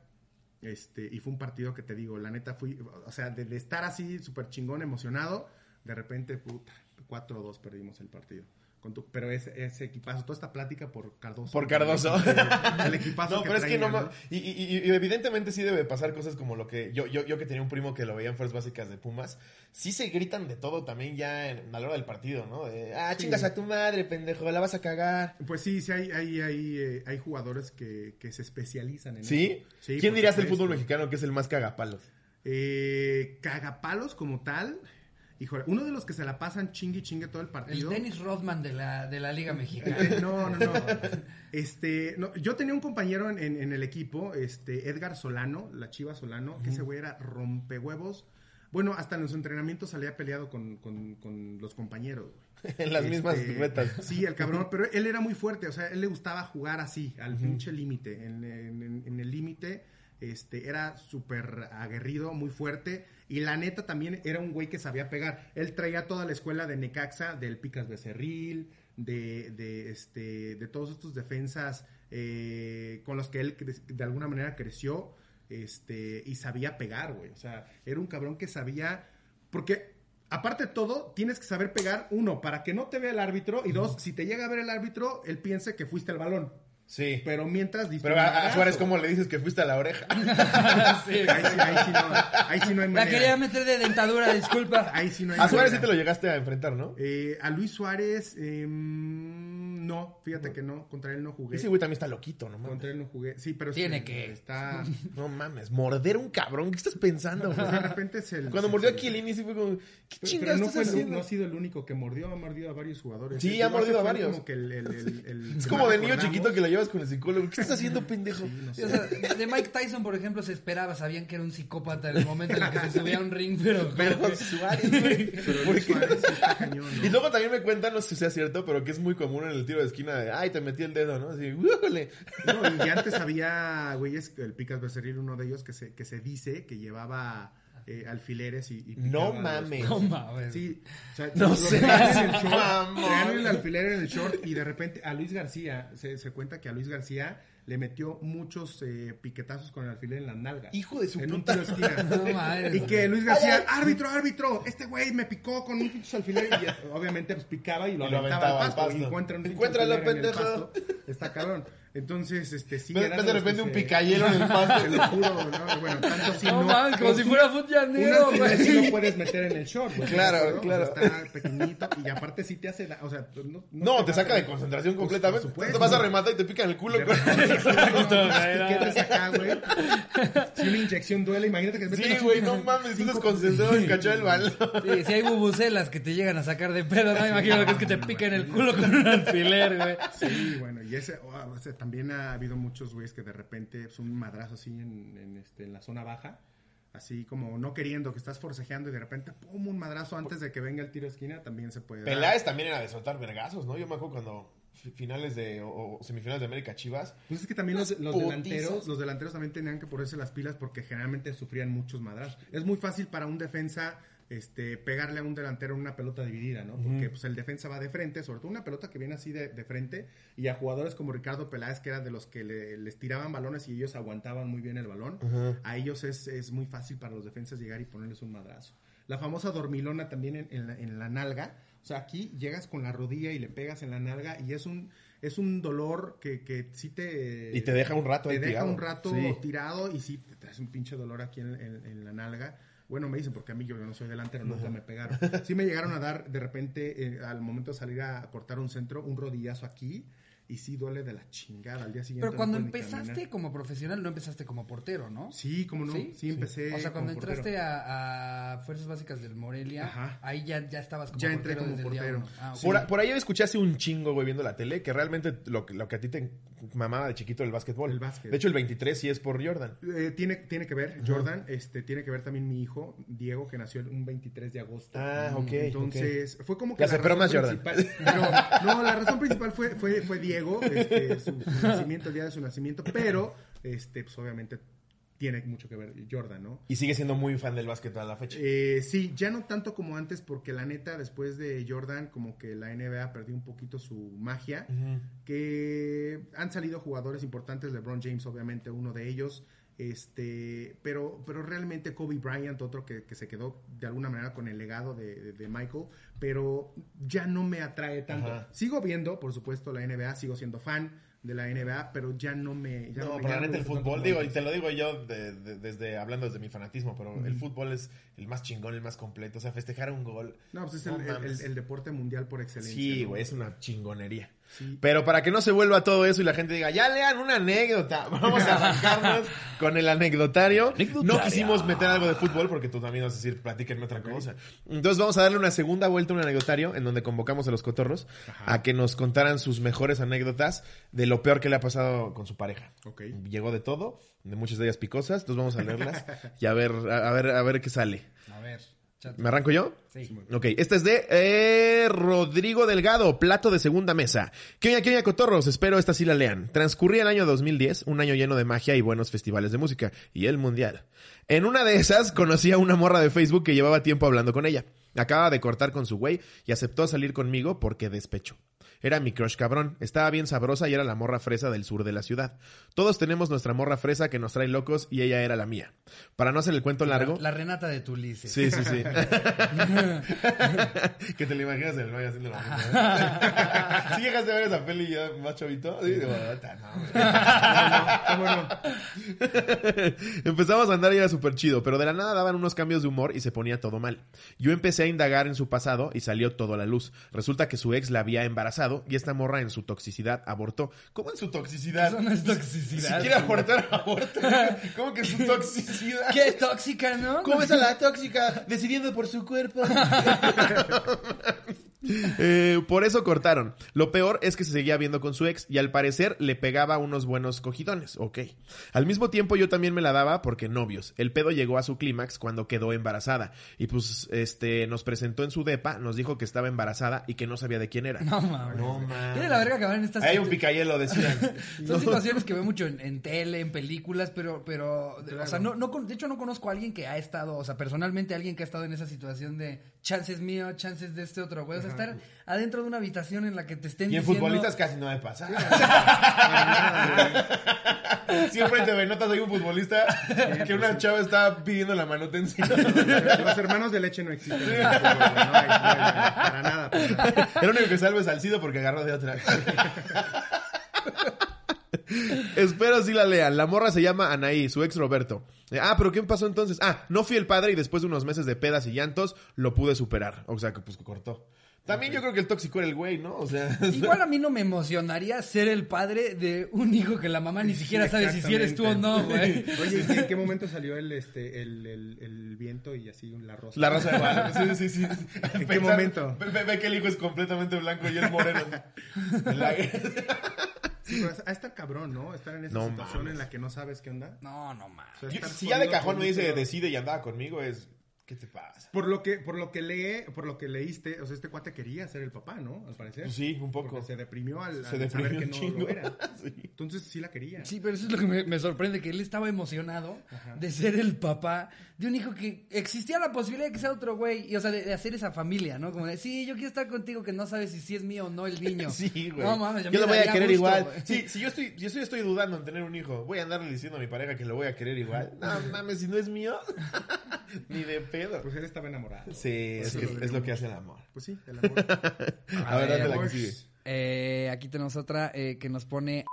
Este, y fue un partido que te digo, la neta fui, o sea, de, de estar así súper chingón, emocionado, de repente, puta, 4-2 perdimos el partido. Con tu- pero ese, ese equipazo, toda esta plática por Cardoso. Por Cardoso. El equipazo (laughs) No, que pero es que no, ma- y, y- y evidentemente sí debe pasar cosas como lo que yo, yo, yo que tenía un primo que lo veía en fuerzas básicas de Pumas, sí se gritan de todo también ya en- a la hora del partido, ¿no? De, ah, Sí. chingas a tu madre, pendejo, la vas a cagar. Pues sí, sí hay, hay, hay, eh, hay jugadores que, que se especializan en ¿Sí? eso. Sí, ¿Quién dirías del fútbol mexicano que es el más cagapalos? Eh, cagapalos como tal. Híjole, uno de los que se la pasan chingue chingue todo el El partido. Dennis Rodman de la, de la Liga Mexicana. No, no, no. (laughs) Este, no, yo tenía un compañero en, en- en el equipo, este, Edgar Solano, la Chiva Solano, que ese güey era rompehuevos. Bueno, hasta en los entrenamientos salía peleado con, con- con los compañeros, güey. (laughs) En las mismas Este, retas. Sí, el cabrón, pero él era muy fuerte, o sea, él le gustaba jugar así, al pinche límite, en- en el límite, este, era súper aguerrido, muy fuerte, y la neta también era un güey que sabía pegar. Él traía toda la escuela de Necaxa, del Picas Becerril, de, de, este, de todos estos defensas eh, con los que él de alguna manera creció, este, y sabía pegar, güey, o sea, era un cabrón que sabía, porque aparte de todo, tienes que saber pegar, uno, para que no te vea el árbitro, y dos, si te llega a ver el árbitro, él piense que fuiste el balón. Sí. Pero mientras diste Pero a. Suárez, ¿cómo le dices que fuiste a la oreja? (laughs) Sí, Ahí sí, ahí sí no, ahí sí no hay La manera. quería meter de dentadura, disculpa. Ahí sí no hay A Suárez sí te lo llegaste a enfrentar, ¿no? Eh, a Luis Suárez, eh, no, fíjate que no, contra él no jugué. Ese güey también está loquito, ¿no? mames? Contra él no jugué. Sí, pero Tiene sí, que. Está. (laughs) No mames, morder un cabrón, ¿qué estás pensando? Pues de repente se. Cuando se- mordió se- a Chiellini sí fue como, ¿qué pero no, estás fue el- no ha sido el único que mordió, ha mordido a varios jugadores. Sí, ha mordido a varios. Como que el, el- el- el- (laughs) Es como de niño chiquito que lo llevas con el psicólogo. ¿Qué estás haciendo, pendejo? Sí, no O sé. sea, (laughs) de Mike Tyson, por ejemplo, se esperaba, sabían que era un psicópata en el momento en el que se subía a un ring, pero... Pero Suárez, güey. Pero. Suárez está cañón, ¿no? Y luego también me cuentan, no sé si sea cierto, pero que es muy común en el tiro de esquina de, ay, te metí el dedo, ¿no? Así, ¡újole! No, y antes había, güeyes, el Picas Becerril, uno de ellos, que se, que se dice que llevaba eh, alfileres y, y No los- mames. No mames. Sí, o sea, No sé. el short, alfiler en el short y de repente a Luis García, se, se cuenta que a Luis García le metió muchos eh, piquetazos con el alfiler en las nalgas. Hijo de su en un puta. tiro de esquina. No mames, y que. Luis García, árbitro, árbitro, este güey me picó con un pinche alfiler y eh, obviamente pues picaba y lo, Y lo aventaba, aventaba al al pasto. pasto. Y encuentra un pendejo. pasto. Está cabrón. Entonces, este sí. De era repente, de repente un se- picayelo en el (laughs) pasto. Te lo juro, no, bueno, tanto así No no. mames, como si fuera fut un llanero, alfiler sí güey. lo (laughs) puedes meter en el short, güey. Claro, ¿de acuerdo? claro. O sea, está pequeñito y aparte sí te hace, da- o sea, no, No, te a saca de concentración Pues, completamente. por Te supuesto. vas a rematar y te pican el culo. Güey, no. piquetes acá, güey. Si una inyección duele, imagínate que te Sí, güey, no mames, tú cinco- desconcentrado en cachar el balón. Sí, si hay bubucelas que te llegan a sacar de pedo, no imagino que es que te piquen el culo con un alfiler, güey. Sí, bueno, y ese, oh, también ha habido muchos güeyes que de repente es un madrazo así en, en, este, en la zona baja, así como no queriendo, que estás forcejeando y de repente, pum, un madrazo antes de que venga el tiro de esquina, también se puede dar. Peláez también era de soltar vergazos, ¿no? Yo me acuerdo cuando fi- finales de o, o semifinales de América Chivas. Pues es que también los, los delanteros, los delanteros también tenían que ponerse las pilas porque generalmente sufrían muchos madrazos. Es muy fácil para un defensa este, pegarle a un delantero en una pelota dividida, ¿no? Porque pues, el defensa va de frente, sobre todo una pelota que viene así de, de frente, y a jugadores como Ricardo Peláez, que era de los que le- les tiraban balones y ellos aguantaban muy bien el balón, a ellos es, es muy fácil para los defensas llegar y ponerles un madrazo. La famosa dormilona también en, en la, en la nalga, o sea, aquí llegas con la rodilla y le pegas en la nalga y es un, es un dolor que, que sí te... Y te deja un rato Te ahí deja tirado. un rato Sí. tirado y sí te traes un pinche dolor aquí en, en- en la nalga. Bueno, me dicen, porque a mí yo no soy delantero, nunca me pegaron. Sí me llegaron a dar de repente, eh, al momento de salir a cortar un centro, un rodillazo aquí. Y sí duele de la chingada al día siguiente. Pero cuando empezaste como profesional, no empezaste como portero, ¿no? Sí, como no. Sí, empecé. O sea, cuando como entraste a, a Fuerzas Básicas del Morelia, Ajá. ahí ya, ya estabas como Ya entré portero como desde el día portero. Ah. Por, por ahí escuché hace un chingo, güey, viendo la tele, que realmente lo, que- lo que a ti te mamaba de chiquito el básquetbol. El básquet. De hecho, el 23 sí es por Jordan. Eh, tiene, tiene que ver, Jordan, este, tiene que ver también mi hijo, Diego, que nació el- un 23 de agosto. Ah, ok, Entonces, fue como que sé, pero más Jordan. No, no, la razón principal fue, fue, fue Diego, este, su, su nacimiento, el día de su nacimiento, pero, este, pues obviamente tiene mucho que ver Jordan, ¿no? Y sigue siendo muy fan del básquet a la fecha. Eh, sí, ya no tanto como antes, porque la neta, después de Jordan, como que la NBA perdió un poquito su magia. Que han salido jugadores importantes, LeBron James, obviamente, uno de ellos. Este, pero, pero realmente Kobe Bryant, otro que, que se quedó de alguna manera con el legado de, de- de Michael, pero ya no me atrae tanto. Ajá. Sigo viendo, por supuesto, la NBA, sigo siendo fan de la NBA, pero ya no me. Ya no, pero la no neta me el fútbol, digo, y te lo digo yo de- de- desde hablando desde mi fanatismo, pero el fútbol es el más chingón, el más completo. O sea, festejar un gol. No, pues es No el, deporte mundial por excelencia. Sí, ¿no? güey, es una chingonería. Sí. Pero para que no se vuelva todo eso y la gente diga, ya lean una anécdota, (laughs) vamos a arrancarnos con el anecdotario. No quisimos meter algo de fútbol porque tú también vas a decir, platíquenme otra cosa. Entonces vamos a darle una segunda vuelta a un anecdotario en donde convocamos a los cotorros a que nos contaran sus mejores anécdotas de lo peor que le ha pasado con su pareja. Llegó de todo, de muchas de ellas picosas, entonces vamos a leerlas y a ver, a, a ver, a ver qué sale. A ver. ¿Me arranco yo? Sí. Ok, este es de eh, Rodrigo Delgado, plato de segunda mesa. ¿Qué oña, qué oña, cotorros? Espero esta sí la lean. Transcurría el año 2010, un año lleno de magia y buenos festivales de música, y el mundial. En una de esas (laughs) conocí a una morra de Facebook que llevaba tiempo hablando con ella. Acaba de cortar con su güey y aceptó salir conmigo porque despecho. Era mi crush cabrón, estaba bien sabrosa y era la morra fresa del sur de la ciudad. Todos tenemos nuestra morra fresa que nos trae locos y ella era la mía. Para no hacer el cuento largo... La, la Renata de Tulises. Sí, sí, sí. (laughs) que te lo imaginas en el baño haciendo lo mismo. ¿eh? ¿Sí llegaste a ver esa peli ya más chavito? Sí, digo, "Puta, no, güey". (laughs) ¿Cómo no? Empezamos a andar y era súper chido, pero de la nada daban unos cambios de humor y se ponía todo mal. Yo empecé a indagar en su pasado y salió todo a la luz. Resulta que su ex la había embarazado y esta morra en su toxicidad abortó. ¿Cómo en su toxicidad? Eso no es Si toxicidad. quiere abortar, aborta. ¿Cómo que su (laughs) toxicidad? Qué tóxica, ¿no? ¿Cómo es a la tóxica decidiendo por su cuerpo? (laughs) (laughs) Eh, por eso cortaron. Lo peor es que se seguía viendo con su ex y al parecer le pegaba unos buenos cogidones. Ok. Al mismo tiempo yo también me la daba porque novios. El pedo llegó a su clímax cuando quedó embarazada. Y pues, este, nos presentó en su depa, nos dijo que estaba embarazada y que no sabía de quién era. No mames. No mames. Tiene la verga que van en estas Hay un picayelo, decían. (laughs) Son situaciones que veo mucho en, en tele, en películas, pero, pero, o sea, no, no, con- de hecho no conozco a alguien que ha estado, o sea, personalmente alguien que ha estado en esa situación de chances mío, chances de este otro, güey. O sea, estar adentro de una habitación en la que te estén Y en diciendo... futbolistas casi no me pasa. Siempre te notas hay un futbolista que una chava está pidiendo la manutención. Los hermanos de leche no existen. fútbol, no hay- no hay- para nada, para nada. El único que salve es Salcido porque agarró de otra. Espero si la lean. La morra se llama Anaí, su ex Roberto. Eh, Ah, pero ¿qué pasó entonces? Ah, no fui el padre y después de unos meses de pedas y llantos lo pude superar. O sea, que pues cortó. También yo creo que el tóxico era el güey, ¿no? (laughs) O sea, Igual a mí no me emocionaría ser el padre de un hijo que la mamá ni (laughs) siquiera sabe si, eres tú o no, güey. (laughs) Oye, ¿y ¿en qué momento salió el, este, el, el, el viento y así la rosa? la raza de Guadalupe. Sí, sí, sí. ¿En qué momento? Ve, ve- que el hijo es completamente blanco y es moreno. La- Sí, pero a estar cabrón, ¿no? Estar en esa No situación mames. en la que no sabes qué onda. No, no mames. O sea, Yo- estar si ya de cajón me dice decide y andaba conmigo, es ¿Qué te pasa? Por lo que, por lo que lee, por lo que leíste, o sea, este cuate quería ser el papá, ¿no? Al parecer. Pues sí, un poco. Porque se deprimió al, Se al deprimió saber que no chingo. lo era. (laughs) Sí. Entonces sí la quería. Sí, pero eso es lo que me, me sorprende, que él estaba emocionado de ser el papá de un hijo que existía la posibilidad de que sea otro güey, y, o sea, de, de hacer esa familia, ¿no? Como de, sí, yo quiero estar contigo, que no sabes si sí es mío o no el niño. (laughs) Sí, güey. No mames, yo me lo voy a querer gusto, igual. güey. Sí, si yo estoy, yo estoy, estoy dudando en tener un hijo, voy a andarle diciendo a mi pareja que lo voy a querer igual. No mames, si no es mío, (laughs) ni de pedo. Pues él estaba enamorado. Sí, es, sí, que- lo es lo que hace el amor. Pues sí, el amor. (laughs) A ver, date la que sigue. Eh, aquí tenemos otra eh, que nos pone...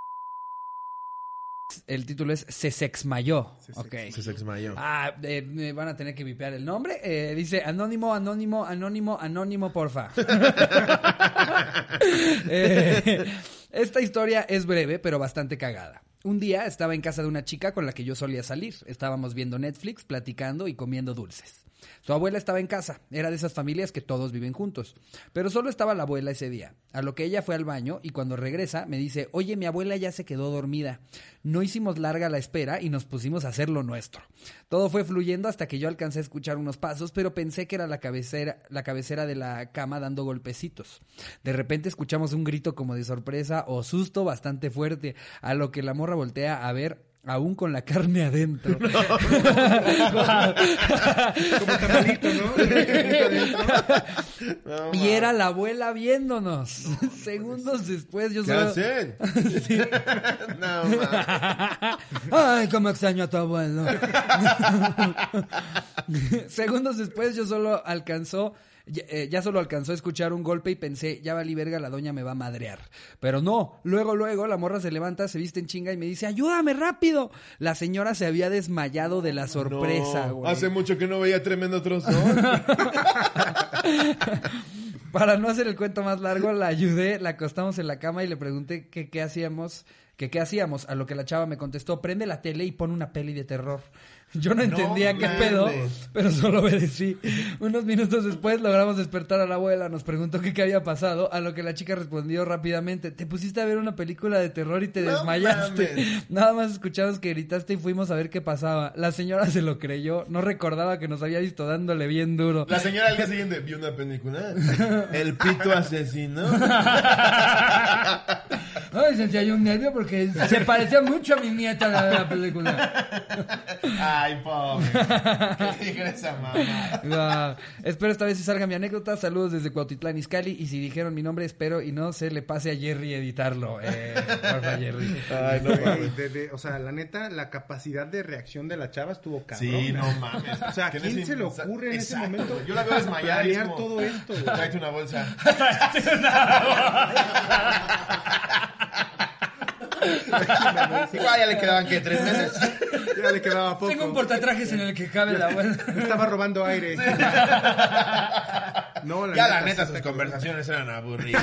El título es Se sexmayó. Se Ok. Se sexmayó. Ah, eh, me van a tener que vipear el nombre. Eh, dice anónimo, anónimo, anónimo, anónimo, porfa. (laughs) Eh, esta historia es breve, pero bastante cagada. Un día estaba en casa de una chica con la que yo solía salir. Estábamos viendo Netflix, platicando y comiendo dulces. Su abuela estaba en casa, era de esas familias que todos viven juntos. Pero solo estaba la abuela ese día. A lo que ella fue al baño y cuando regresa me dice, oye, mi abuela ya se quedó dormida. No hicimos larga la espera y nos pusimos a hacer lo nuestro. Todo fue fluyendo hasta que yo alcancé a escuchar unos pasos, pero pensé que era la cabecera, la cabecera de la cama dando golpecitos. De repente escuchamos un grito como de sorpresa o susto bastante fuerte, a lo que la morra voltea a ver aún con la carne adentro. (laughs) Como tamalito, ¿no? (laughs) No, y era la abuela viéndonos. Segundos después yo ¿Qué solo... hacen? (laughs) no mames. Ay, cómo extraño a tu abuelo. Segundos después yo solo alcanzó, ya, eh, ya solo alcanzó a escuchar un golpe y pensé, ya valí verga, la doña me va a madrear. Pero no, luego, luego la morra se levanta, se viste en chinga y me dice, ayúdame rápido. La señora se había desmayado de la sorpresa, No. Hace mucho que no veía tremendo trozo. (laughs) Para no hacer el cuento más largo, la ayudé, la acostamos en la cama y le pregunté que qué hacíamos, que qué hacíamos, a lo que la chava me contestó, prende la tele y pon una peli de terror. (laughs) Yo no entendía qué pedo, pero solo obedecí. Unos minutos después logramos despertar a la abuela, nos preguntó que qué había pasado, a lo que la chica respondió rápidamente, te pusiste a ver una película de terror y te No desmayaste. mames. (laughs) Nada más escuchamos que gritaste y fuimos a ver qué pasaba. La señora se lo creyó, no recordaba que nos había visto dándole bien duro. La señora al día siguiente vio una película. (laughs) El pito asesino. Ay, sentía yo un nervio porque se parecía mucho a mi nieta la, la película. Ay, pobre. ¿Qué dijo esa mamá? Espero esta vez si salga mi anécdota. Saludos desde Cuautitlán, Izcalli. Y si dijeron mi nombre, espero y no se le pase a Jerry editarlo. Eh, porfa, Jerry. Ay, no Güey, mames. de- de- o sea, la neta, la capacidad de reacción de la chava estuvo cabrón. Sí, no mames. O sea, ¿a quién se le ocurre en ese momento. Yo la veo desmayar. y como, todo esto, güey? Tráete una bolsa. (laughs) Igual ya le quedaban que tres meses. Ya le quedaba poco. Tengo un portatrajes en el que cabe la abuela. Estaba robando aire. No, la Ya la neta, está sus cabrón. conversaciones eran aburridas.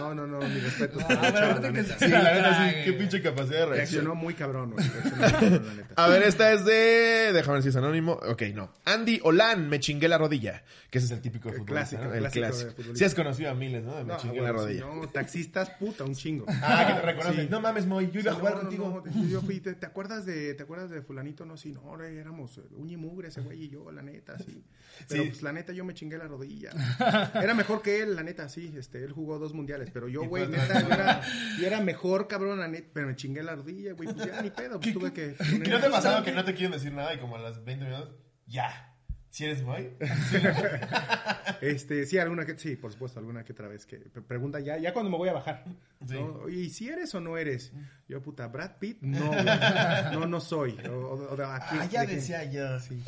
No, no, no, mi respeto. Ah, que Sí, la neta, sí. Qué pinche capacidad de reacción. Reaccionó muy cabrón, güey. Reaccionó muy (laughs) cabrón, la neta. A ver, esta es de. Déjame ver si es anónimo. Ok, no. Andy Olan, me chingué la rodilla. Que ese es el típico El futbolista, clásico, ¿no? El clásico de clásico. Sí has conocido a miles, ¿no? De me No, chingué la rodilla. No, taxistas, puta, un chingo. (laughs) Ah, que te reconocen. Sí. No mames, Moy, yo iba a Sí, jugar no, contigo. no, yo fui, ¿te, (laughs) te acuerdas de, ¿te acuerdas de fulanito? No, sí, no, éramos eh, uña y mugre ese güey y yo, la neta, sí. Pero Sí. pues la neta yo me chingué la rodilla. Era mejor que él, la neta, sí, este, él jugó dos mundiales, (laughs) pero yo, güey, neta, yo era, yo era mejor, cabrón, pero me chingué la rodilla, güey, pues ya ni pedo, pues tuve que... ¿Qué no te ha pasado que no te quieren decir nada y como a las 20 minutos, ya? ¿Si eres Moy? (laughs) Este, sí, alguna que, sí, por supuesto, alguna que otra vez que pre- pregunta ya, ya cuando me voy a bajar. Sí. ¿y si eres o no eres? Yo, puta, Brad Pitt, no, (laughs) no, no soy. O, o- o de aquí- Ah, ya de que- decía yo. Sí.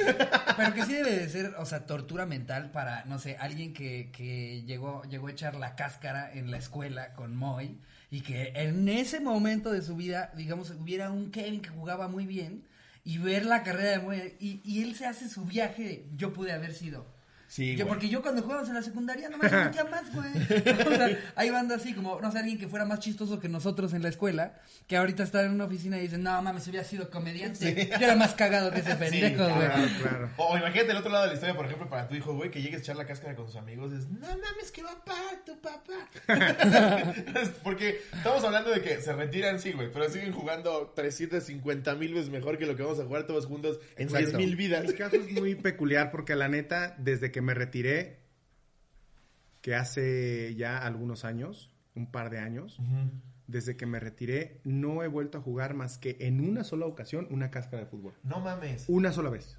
Pero que sí debe de ser, o sea, tortura mental para, no sé, alguien que, que llegó, llegó a echar la cáscara en la escuela con Moy y que en ese momento de su vida, digamos, hubiera un Kevin que jugaba muy bien y ver la carrera de Moy y, y él se hace su viaje, de, yo pude haber sido. Sí, yo, porque yo cuando jugábamos en la secundaria no me metía más, güey. (laughs) o sea, hay bandas así como, no sé, alguien que fuera más chistoso que nosotros en la escuela, que ahorita está en una oficina y dicen, no mames, hubiera sido comediante. Yo era más cagado que ese (laughs) pendejo, güey. claro, claro. O, imagínate el otro lado de la historia, por ejemplo, para tu hijo, güey, que llegues a echar la cáscara con sus amigos, es, no mames, que va para tu papá. (laughs) porque estamos hablando de que se retiran, sí, güey, pero siguen jugando 350 mil veces mejor que lo que vamos a jugar todos juntos en 10 mil vidas. Mi caso es muy peculiar porque la neta, desde que me retiré, que hace ya algunos años, un par de años, desde que me retiré, no he vuelto a jugar más que en una sola ocasión una cáscara de fútbol. No mames. Una sola vez.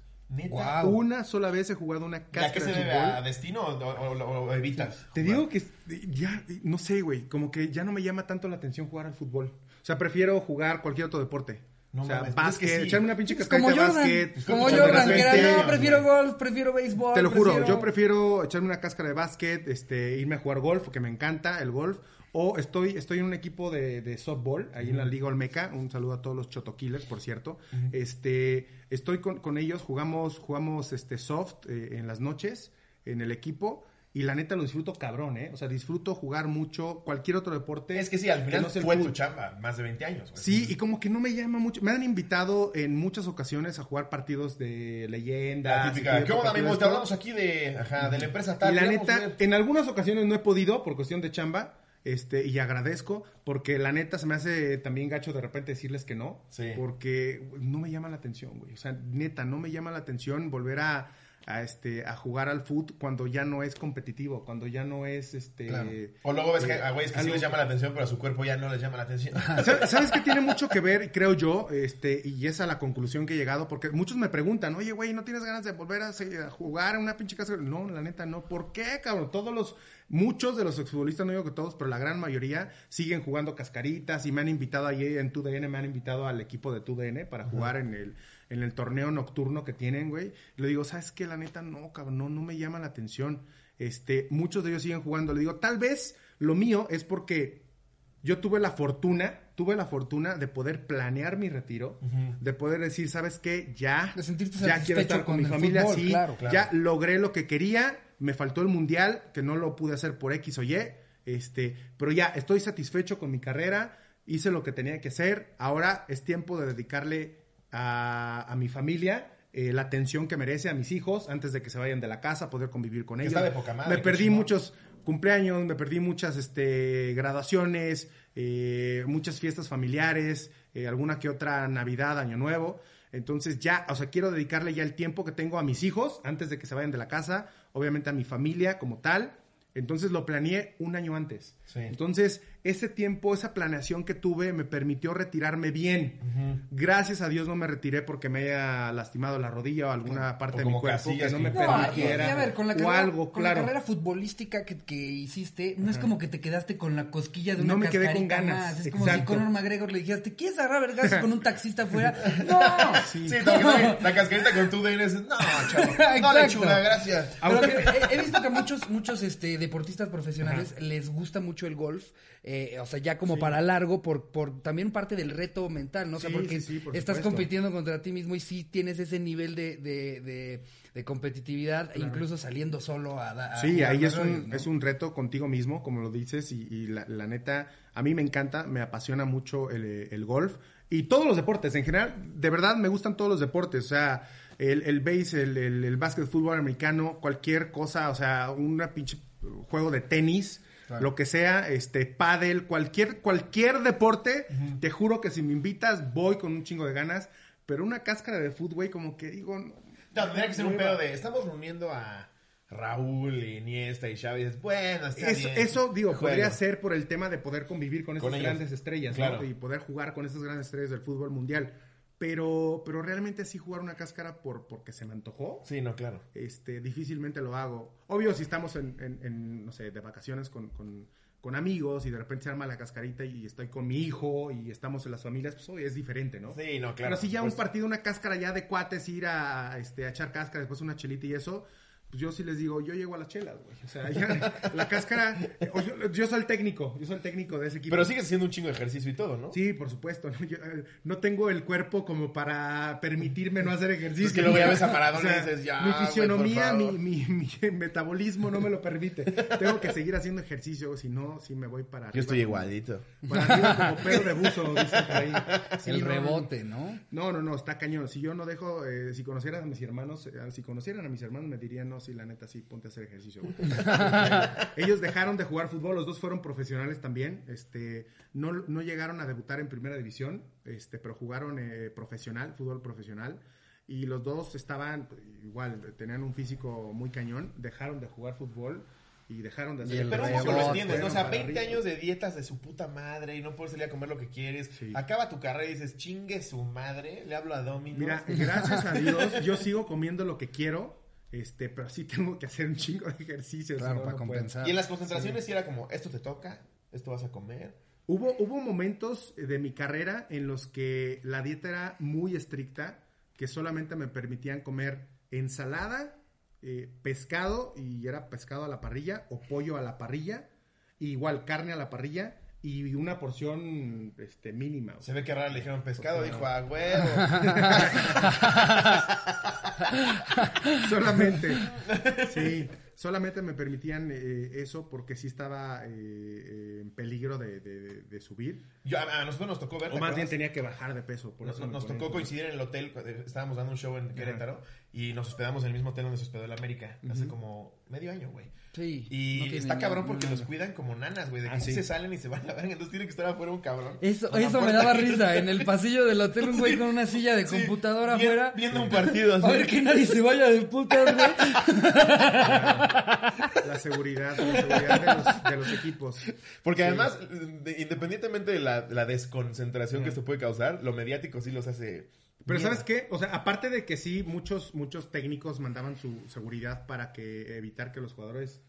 Una sola vez he jugado una cáscara ¿Ya que se debe a destino o, evitas? Te digo que ya, no sé, güey, como que ya no me llama tanto la atención jugar al fútbol. O sea, prefiero jugar cualquier otro deporte. No o sea, mames, básquet, echarme una pinche cascarita de básquet. Como Jordan, que era, no, prefiero golf, prefiero béisbol. Te lo juro, yo prefiero echarme una cáscara de básquet, este, irme a jugar golf, porque me encanta el golf. O estoy, estoy en un equipo de, de softball, ahí en la Liga Olmeca. Un saludo a todos los chotoquillers, por cierto. Este, estoy con, con, ellos, jugamos, jugamos este soft eh, en las noches en el equipo. Y la neta lo disfruto cabrón, ¿eh? O sea, disfruto jugar mucho cualquier otro deporte. Es que sí, al final no fue tu chamba, más de 20 años. Sí, y como que no me llama mucho. Me han invitado en muchas ocasiones a jugar partidos de leyenda. La típica, ¿qué onda, amigos? Te hablamos aquí de, ajá, de la empresa tal. Y la neta, en algunas ocasiones no he podido por cuestión de chamba. Este, y agradezco, porque la neta se me hace también gacho de repente decirles que no. Sí. Porque no me llama la atención, güey. O sea, neta, no me llama la atención volver a a este a jugar al foot cuando ya no es competitivo, cuando ya no es este O luego ves que a güeyes que sí les llama la atención, pero a su cuerpo ya no les llama la atención. (laughs) ¿Sabes qué tiene mucho que ver, creo yo, este y es a la conclusión que he llegado porque muchos me preguntan, "Oye, güey, ¿no tienes ganas de volver a, jugar a una pinche casa?" No, la neta no. ¿Por qué, cabrón? Todos los muchos de los exfutbolistas, no digo que todos, pero la gran mayoría siguen jugando cascaritas y me han invitado ahí en TUDN, me han invitado al equipo de TUDN para jugar en el en el torneo nocturno que tienen, güey. Le digo, ¿sabes qué? La neta, no, cabrón, no, no me llama la atención. Este, muchos de ellos siguen jugando. Le digo, tal vez lo mío es porque yo tuve la fortuna, tuve la fortuna de poder planear mi retiro, de poder decir, ¿sabes qué? Ya, ya quiero estar con, mi familia, sí, ya logré lo que quería, me faltó el mundial, que no lo pude hacer por X o Y, este, pero ya estoy satisfecho con mi carrera, hice lo que tenía que hacer, ahora es tiempo de dedicarle a, mi familia, eh, la atención que merece a mis hijos antes de que se vayan de la casa, poder convivir con ellos. me perdí muchos cumpleaños, me perdí muchas este, graduaciones, eh, muchas fiestas familiares, eh, alguna que otra Navidad, Año Nuevo. Entonces ya, o sea, quiero dedicarle ya el tiempo que tengo a mis hijos antes de que se vayan de la casa, obviamente a mi familia como tal. Entonces lo planeé un año antes. Entonces, ese tiempo, esa planeación que tuve me permitió retirarme bien. Gracias a Dios no me retiré porque me haya lastimado la rodilla o alguna parte de mi cuerpo que no me permitiera. Y, a ver, con la carrera, algo, con la carrera futbolística que, que hiciste, no es como que te quedaste con la cosquilla de una No me quedé con ganas. Más. Es como si Conor McGregor le dijiste, ¿quieres agarrar vergas con un taxista afuera? (laughs) ¡No! Sí, la cascarita con tu DNS. No, chavo. No, lechuga, gracias. he, visto que muchos, muchos este, deportistas profesionales les gusta mucho el golf eh, o sea, ya como para largo, por, por también parte del reto mental, ¿no? O sea, porque estás compitiendo contra ti mismo y sí tienes ese nivel de, de, competitividad, incluso saliendo solo a... sí, ahí es un, es un reto contigo mismo, como lo dices, y, la, neta, a mí me encanta, me apasiona mucho el, golf y todos los deportes, en general, de verdad me gustan todos los deportes, o sea el, el base, el, el, el básquet, fútbol americano, cualquier cosa, o sea, un pinche juego de tenis, lo que sea, este, pádel, cualquier, cualquier deporte, te juro que si me invitas voy con un chingo de ganas, pero una cáscara de fútbol, como que digo... No, tendría que ser un pedo de, estamos reuniendo a... Raúl, Iniesta y Chávez, bueno, está eso, bien. eso digo, podría ser por el tema de poder convivir con esas grandes estrellas, ¿no? Y poder jugar con esas grandes estrellas del fútbol mundial. Pero, pero realmente sí jugar una cáscara por, porque se me antojó. Sí, no, claro. Este, difícilmente lo hago. Obvio, si estamos en, en, no sé, de vacaciones con, con, con, amigos y de repente se arma la cascarita y estoy con mi hijo y estamos en las familias, pues hoy es diferente, ¿no? Sí, no, claro. Pero si ya un partido, una cáscara ya de cuates, ir a, este, a echar cáscara, después una chelita y eso, pues yo sí les digo, yo llego a las chelas, güey. O sea, ya, la cáscara, yo, yo, soy el técnico, yo soy el técnico de ese equipo. Pero sigues haciendo un chingo de ejercicio y todo, ¿no? Sí, por supuesto. No, yo, eh, no tengo el cuerpo como para permitirme no hacer ejercicio. Es que luego ya ves a (laughs) Maradona y dices, ya, Mi fisionomía, mi, mi, mi, (laughs) metabolismo no me lo permite. tengo que seguir haciendo ejercicio, si no, si me voy para Yo estoy igualito. Para arriba como Pedro de buzo, (laughs) dice por ahí. el rebote, ¿no? No, no, no, está cañón. Si yo no dejo, eh, si conocieran a mis hermanos, eh, si conocieran a mis hermanos me dirían, no, sí, la neta, sí, ponte a hacer ejercicio. (laughs) Ellos dejaron de jugar fútbol, los dos fueron profesionales también. Este, no, no llegaron a debutar en primera división, este, pero jugaron eh, profesional, fútbol profesional. Y los dos estaban, igual, tenían un físico muy cañón, dejaron de jugar fútbol y dejaron de hacer Pero un lo entiendes, ¿no? O sea, 20 años de dietas de su puta madre y no puedes salir a comer lo que quieres. Acaba tu carrera y dices, chingue su madre, le hablo a Domino. Mira, gracias a Dios, yo sigo comiendo lo que quiero. Este, pero sí tengo que hacer un chingo de ejercicios. Claro, para compensar. Y en las concentraciones sí. era como, esto te toca, esto vas a comer. Hubo, hubo momentos de mi carrera en los que la dieta era muy estricta, que solamente me permitían comer ensalada eh, pescado y era pescado a la parrilla o pollo a la parrilla, igual carne a la parrilla y una porción este, mínima. Se ve que raro le dijeron pescado, dijo a huevo. (laughs) Solamente, (laughs) sí, solamente me permitían eh, eso porque sí estaba eh, en peligro de, subir. a, nosotros nos tocó ver. O más bien tenía que bajar de peso. Por nos, eso nos tocó coincidir en el hotel, estábamos dando un show en Querétaro y nos hospedamos en el mismo hotel donde se hospedó el América hace como medio año, güey. Sí. Y está cabrón porque los cuidan como nanas, güey. De que ah, se salen y se van a ver. Entonces tiene que estar afuera un cabrón. Eso, eso me daba risa. En el pasillo del hotel, un güey con una silla de computadora afuera. Viendo un partido así. A ver que nadie se vaya de putas, güey. (laughs) La seguridad, la seguridad de los, equipos. Porque además, independientemente de la, la desconcentración que esto puede causar, lo mediático sí los hace pero ¿sabes qué? O sea, aparte de que sí, muchos, muchos técnicos mandaban su seguridad para que evitar que los jugadores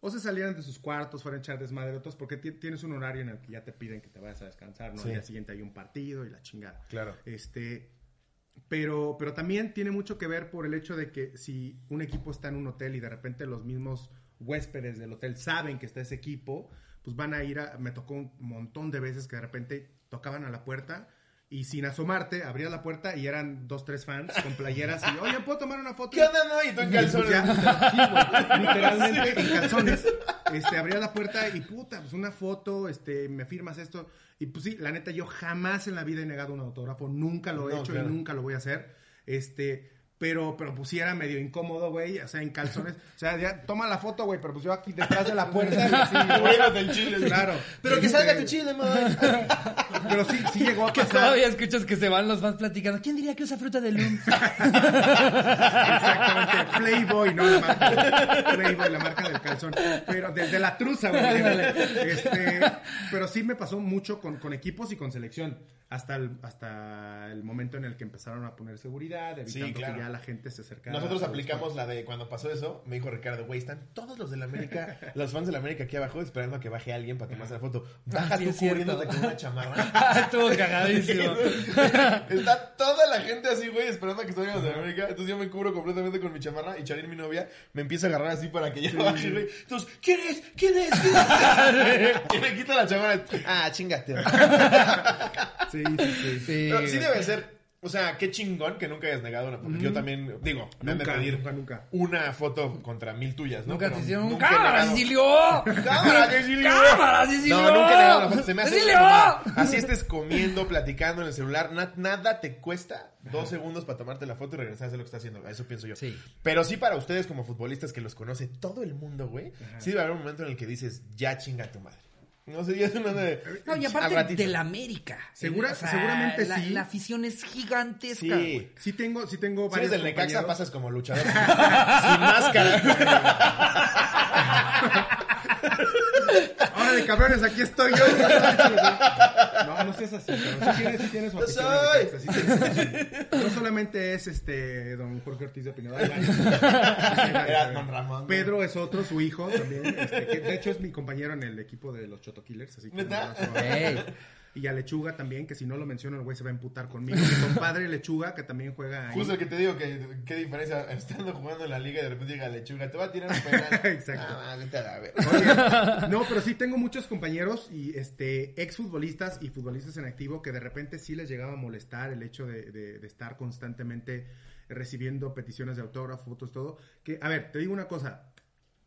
o se salieran de sus cuartos, fueran a echar desmadre otros, porque tienes un horario en el que ya te piden que te vayas a descansar, ¿no? Al día siguiente hay un partido y la chingada. Claro. Este, pero, pero también tiene mucho que ver por el hecho de que si un equipo está en un hotel y de repente los mismos huéspedes del hotel saben que está ese equipo, pues van a ir a... Me tocó un montón de veces que de repente tocaban a la puerta y sin asomarte, abrías la puerta y eran dos, tres fans con playeras y, oye, ¿puedo tomar una foto? ¿Qué onda, no? Y tú en calzones. (laughs) literalmente en calzones. Este, abría la puerta y, puta, pues una foto, este, me firmas esto. Y pues sí, la neta, yo jamás en la vida he negado un autógrafo, nunca lo he hecho y nunca lo voy a hacer. Este, pero, pero pues sí era medio incómodo, güey, o sea, en calzones. O sea, ya toma la foto, güey, pero pues yo aquí detrás de la puerta. así, güey, (laughs) del chile. Claro. Pero que salga tu chile, man. Pero sí, sí llegó a pasar. Que todavía escuchas que se van los fans platicando. ¿Quién diría que usa fruta de Loom? Exactamente. Playboy, ¿no? La marca. Playboy, la marca del calzón. Pero desde la truza, güey. Este, pero sí me pasó mucho con, con equipos y con selección hasta el, hasta el momento en el que empezaron a poner seguridad, evitando que ya la gente se acercara. Nosotros aplicamos la de cuando pasó eso, me dijo Ricardo, güey, están todos los de la América, (laughs) los fans de la América aquí abajo esperando a que baje alguien para tomarse la foto. Baja tú cubriéndote con una chamarra. (laughs) Estuvo cagadísimo. (laughs) Está toda la gente así, güey, esperando a que salgan los de la América. Entonces yo me cubro completamente con mi chamarra y Charín, mi novia, me empieza a agarrar así para que yo baje, güey. Entonces, ¿quién es? ¿Quién es? ¿Quién es? y me quita la chamarra. Ah, chingate. sí sí, sí. Sí, debe ser. O sea, qué chingón que nunca hayas negado una foto. Yo también, digo, me nunca, pedir nunca, nunca. una foto contra mil tuyas, ¿no? Nunca te hicieron un cámara, Cecilio. Cámara, Cecilio. Cámara, Cecilio. No, nunca he negado una foto. Se me hace como, así estés comiendo, platicando en el celular, nada te cuesta dos segundos para tomarte la foto y regresar a hacer lo que estás haciendo. Eso pienso yo. Sí. Pero sí para ustedes como futbolistas que los conoce todo el mundo, güey, sí debe haber un momento en el que dices, ya chinga tu madre. No sé, ya es una de. No, y aparte de la América. Segura, seguramente la, sí. La afición es gigantesca. Sí, sí tengo, sí tengo varios. Si eres del Necaxa, pasas como luchador. (laughs) sin máscara. (laughs) Ahora de cabrones, aquí estoy yo. No, no seas así, pero sí tienes, sí tienes su No solamente es este don Jorge Ortiz de Pinedo. Era don Ramón. Pedro es otro, su hijo también. Este, que de hecho es mi compañero en el equipo de los Choto Killers. Así que Y a Lechuga también, que si no lo menciono el güey se va a emputar conmigo. Mi compadre Lechuga, que también juega ahí. Justo el que te digo que qué diferencia estando jugando en la liga y de repente llega Lechuga, te va a tirar un penal. (laughs) Exacto. Ah, vete a la ver. Oye, no, pero sí tengo muchos compañeros y este exfutbolistas y futbolistas en activo que de repente sí les llegaba a molestar el hecho de, de- de estar constantemente recibiendo peticiones de autógrafos, fotos, todo. Que, a ver, te digo una cosa.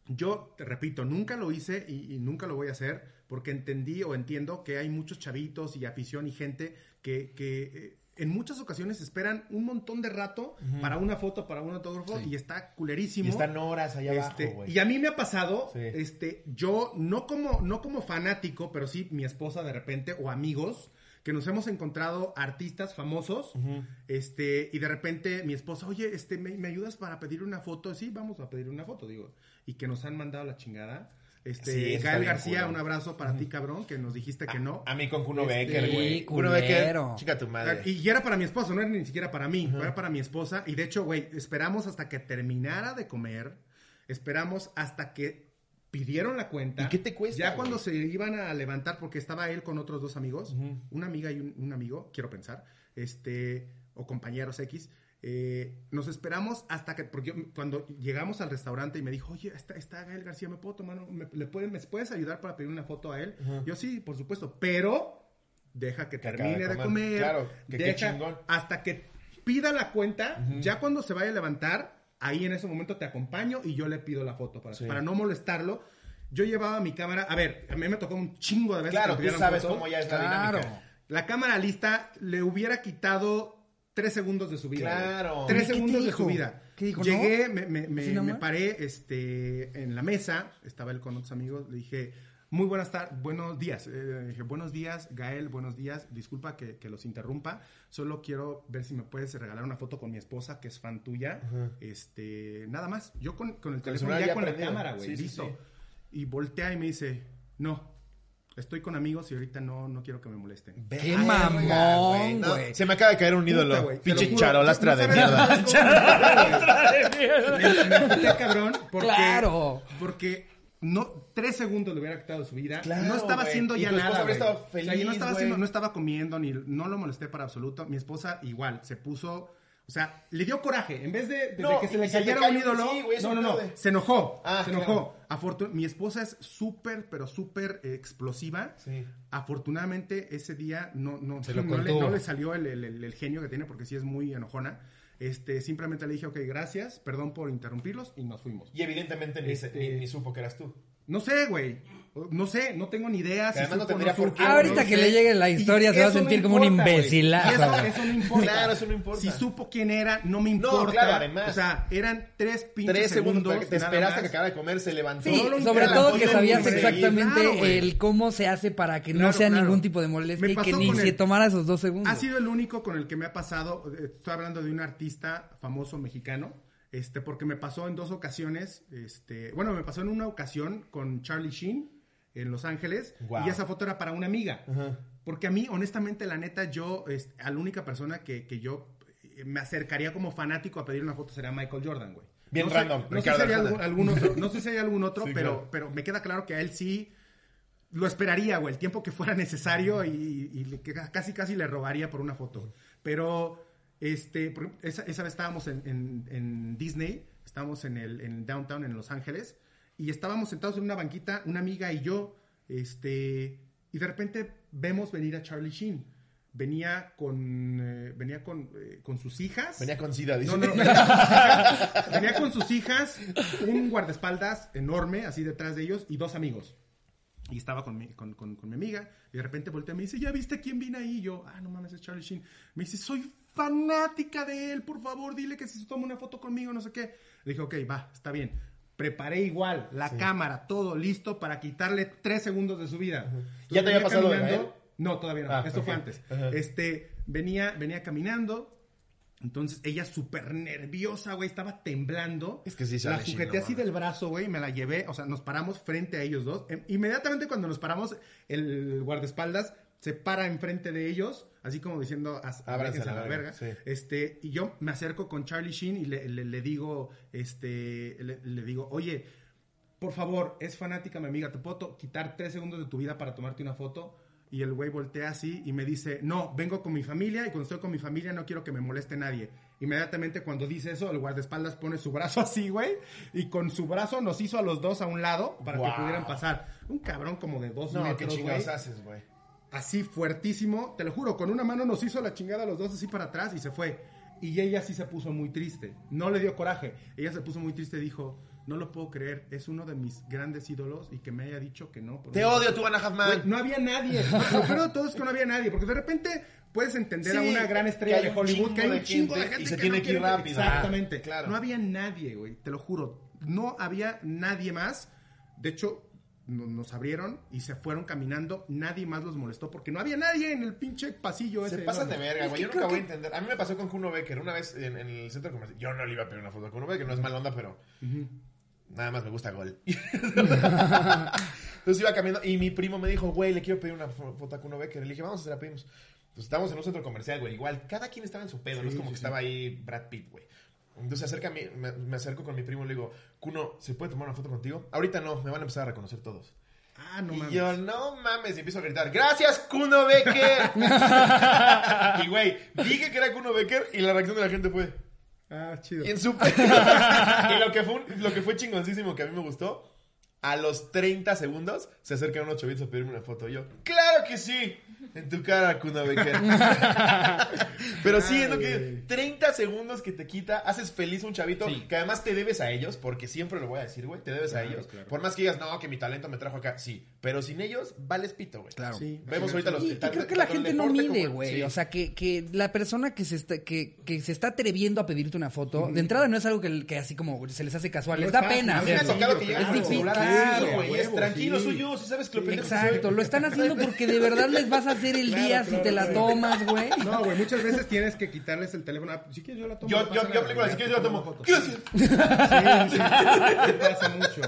Yo, te repito, nunca lo hice y, y nunca lo voy a hacer porque entendí o entiendo que hay muchos chavitos y afición y gente que, que, eh, en muchas ocasiones esperan un montón de rato para una foto, para un autógrafo y está culerísimo. Y están horas allá Este, abajo, güey. y a mí me ha pasado, Sí. este, yo no como, no como fanático, pero sí mi esposa de repente o amigos que nos hemos encontrado artistas famosos, este, y de repente mi esposa, oye, este, ¿me, me ayudas para pedir una foto? Sí, vamos a pedir una foto, digo, y que nos han mandado la chingada. Este, Sí, Gael García, un abrazo para ti, cabrón, que nos dijiste que no. A mí con Kuno Este, Becker, güey. Kuno Becker, chica tu madre. Y era para mi esposo, no era ni siquiera para mí, era para mi esposa. Y de hecho, güey, esperamos hasta que terminara de comer, esperamos hasta que pidieron la cuenta. ¿Y qué te cuesta, Ya güey? cuando se iban a levantar, porque estaba él con otros dos amigos, una amiga y un, un amigo, quiero pensar, este, o compañeros X. eh, nos esperamos hasta que, porque yo- cuando llegamos al restaurante y me dijo, oye, está, está Gael García, ¿me puedo tomar? ¿Me, le pueden- ¿Me puedes ayudar para pedir una foto a él? Yo sí, por supuesto, pero deja que Que termine de de comer. comer. Claro, que deja hasta que pida la cuenta, ya cuando se vaya a levantar, ahí en ese momento te acompaño y yo le pido la foto para, Sí. para no molestarlo. Yo llevaba mi cámara, a ver, a mí me tocó un chingo de veces. Claro, que tú sabes foto. cómo ya es la Claro. dinámica. La cámara lista le hubiera quitado tres segundos de su vida. Claro. Tres ¿Y qué te segundos de dijo? su vida. ¿Qué dijo, Llegué, me, me- me- ¿Sí, nada me más? paré este, en la mesa, estaba él con otros amigos, le dije, muy buenas tardes, buenos días. Eh, dije, buenos días, Gael, buenos días. Disculpa que, que los interrumpa. Solo quiero ver si me puedes regalar una foto con mi esposa, que es fan tuya. Este, nada más. Yo con, con el Con el teléfono celular ya ya con la cámara, güey. Sí, sí, listo. sí. Y voltea y me dice, no, estoy con amigos y ahorita no, no quiero que me molesten. Qué mamón, güey. No, se me acaba de caer un ídolo. Pinche charolastra de mierda. (laughs) me- me- cabrón, porque, Claro. porque no, tres segundos le hubiera quitado de su vida. Claro, no estaba haciendo Y ya nada. O sea, no estaba güey. haciendo, no estaba comiendo, ni no lo molesté para absoluto. Mi esposa igual, se puso. O sea, le dio coraje. En vez de, de- de No, que se le cayera un ídolo. sí, no, no, no. Se enojó. Ah, se enojó. Mi esposa es súper, pero súper eh, explosiva. Sí. Afortunadamente, ese día no, no, Se no, le, no le salió el, el- el- el genio que tiene, porque sí es muy enojona. Este, simplemente le dije, ok, gracias, perdón por interrumpirlos, y nos fuimos. Y evidentemente ni, Este- ni- ni supo que eras tú. No sé, güey. No sé, no tengo ni idea. Que además no tendría por qué, no Ahorita sé. que le llegue la Y historia se va a eso no sentir como un importa, imbecilazo, Eso, (laughs) eso no importa. Claro, eso no importa. Si supo quién era, no me importa. claro, además. O sea, eran tres pinches Tres segundos, segundos. te nada esperaste que acabara de comer, se levantó. Sí, Solo sobre todo que sabías exactamente Claro, el cómo se hace para que no Claro, sea claro. ningún tipo de molestia y que ni se el- tomara esos dos segundos. Ha sido el único con el que me ha pasado. eh, Estoy hablando de un artista famoso mexicano. Este, porque me pasó en dos ocasiones. Este, bueno, me pasó en una ocasión con Charlie Sheen en Los Ángeles. Y esa foto era para una amiga. Porque a mí, honestamente, la neta, yo, es, a la única persona que, que yo eh, me acercaría como fanático a pedir una foto sería Michael Jordan, güey. Bien no sé- random, no sé, si hay algún, algún otro, no sé si hay algún otro, (laughs) Sí, pero, claro. pero me queda claro que a él sí lo esperaría, güey, el tiempo que fuera necesario y, y casi casi le robaría por una foto. Pero este, esa, esa vez estábamos en, en- en Disney, estábamos en el en downtown en Los Ángeles y estábamos sentados en una banquita, una amiga y yo, este, y de repente vemos venir a Charlie Sheen. Venía con, eh, venía con, eh, con sus hijas. Venía con sida, dice. No, no, venía con sus (laughs) hijas, venía con sus hijas, un guardaespaldas enorme, así detrás de ellos, y dos amigos. Y estaba con mi, con, con- con mi amiga, y de repente voltea y me dice, ¿ya viste quién vino ahí? Y yo, ah, no mames, es Charlie Sheen. Me dice, soy fanática de él, por favor, dile que si se toma una foto conmigo, no sé qué. Le dije, ok, va, está bien. Preparé igual la cámara, todo listo para quitarle tres segundos de su vida. ¿Ya te había pasado de caminando- él? No, todavía no. Ah, Esto fue antes. Este, venía, venía caminando. Entonces ella súper nerviosa, güey, estaba temblando. Es que sí La sujeté así del brazo, güey, me la llevé. O sea, nos paramos frente a ellos dos. Em, Inmediatamente cuando nos paramos, el guardaespaldas se para enfrente de ellos, así como diciendo, "As- Ábranse aléjense a la la verga", verga. sí. Este, y yo me acerco con Charlie Sheen y le, le- le digo, este, le, le digo, oye, por favor, es fanática mi amiga, ¿te puedo quitar tres segundos de tu vida para tomarte una foto? Y el güey voltea así y me dice, no, vengo con mi familia y cuando estoy con mi familia no quiero que me moleste nadie. Inmediatamente cuando dice eso, el guardaespaldas pone su brazo (laughs) así, güey, y con su brazo nos hizo a los dos a un lado para que pudieran pasar. Un cabrón como de dos No, qué metros, chingados güey. haces, güey. Así fuertísimo, te lo juro, con una mano nos hizo la chingada a los dos así para atrás y se fue. Y ella sí se puso muy triste. No le dio coraje. Ella se puso muy triste y dijo, no lo puedo creer, es uno de mis grandes ídolos y que me haya dicho que no. Te odio, tú, Ana Halfman. no había nadie. Lo peor de todo es que no había nadie. Porque de repente puedes entender a una gran estrella de Hollywood que hay un chingo de gente y se que tiene no que ir rápido. Exactamente. Ah, claro. No había nadie, güey. Te lo juro. No había nadie más. De hecho, no- nos abrieron y se fueron caminando. Nadie más los molestó porque no había nadie en el pinche pasillo Se ese. pasan de verga, güey. Yo nunca voy a entender. A mí me pasó con Kuno Becker una vez en, en el centro comercial. Yo no le iba a pedir una foto a Kuno Becker, no es mala onda, pero nada más me gusta gol. (laughs) Entonces iba caminando y mi primo me dijo, güey, le quiero pedir una fo- foto a Kuno Becker. Le dije, vamos a hacer la pedimos. Pues estábamos en un centro comercial, güey. Igual, cada quien estaba en su pedo, no es como que estaba ahí Brad Pitt, güey. Entonces acerca a mí, me, me acerco con mi primo y le digo, Kuno, ¿se puede tomar una foto contigo? Ahorita no, me van a empezar a reconocer todos. Ah, no y mames. yo, no mames, y empiezo a gritar, gracias, Kuno Becker. (laughs) y güey, dije que era Kuno Becker y la reacción de la gente fue, Ah, chido. y en su Y lo que, fue un- lo que fue chingoncísimo que a mí me gustó, a los 30 segundos se acercan unos chavitos a pedirme una foto. Y yo, ¡claro que sí! En tu cara, Kuno Becker. (laughs) Pero sí, es lo que... Ay. 30 segundos que te quita, haces feliz a un chavito Sí. que además te debes a ellos, porque siempre lo voy a decir, güey, te debes a ellos. claro. Por más que digas, no, que mi talento me trajo acá, sí. Pero sin ellos, vales pito, güey. Claro. Sí. Vemos ahorita los Y, y creo que la gente no mide, güey. sí. O sea, que, que la persona que se está, que, que se está atreviendo a pedirte una foto, de entrada no es algo que, que así como se les hace casual. No les es da fácil, pena A mí me ha hacerlo. tocado que es difícil, claro, güey. Es tranquilo, sí. soy yo, si sabes que lo pendejo. Exacto, lo están haciendo (laughs) porque de verdad les vas a hacer el Claro, día si te la tomas, güey. No, güey, muchas veces tienes que quitarles el teléfono. Ah, Si quieres, yo la tomo. Yo, yo, yo aplico si quieres, yo la tomo. ¿Qué haces? Sí, sí, pasa mucho.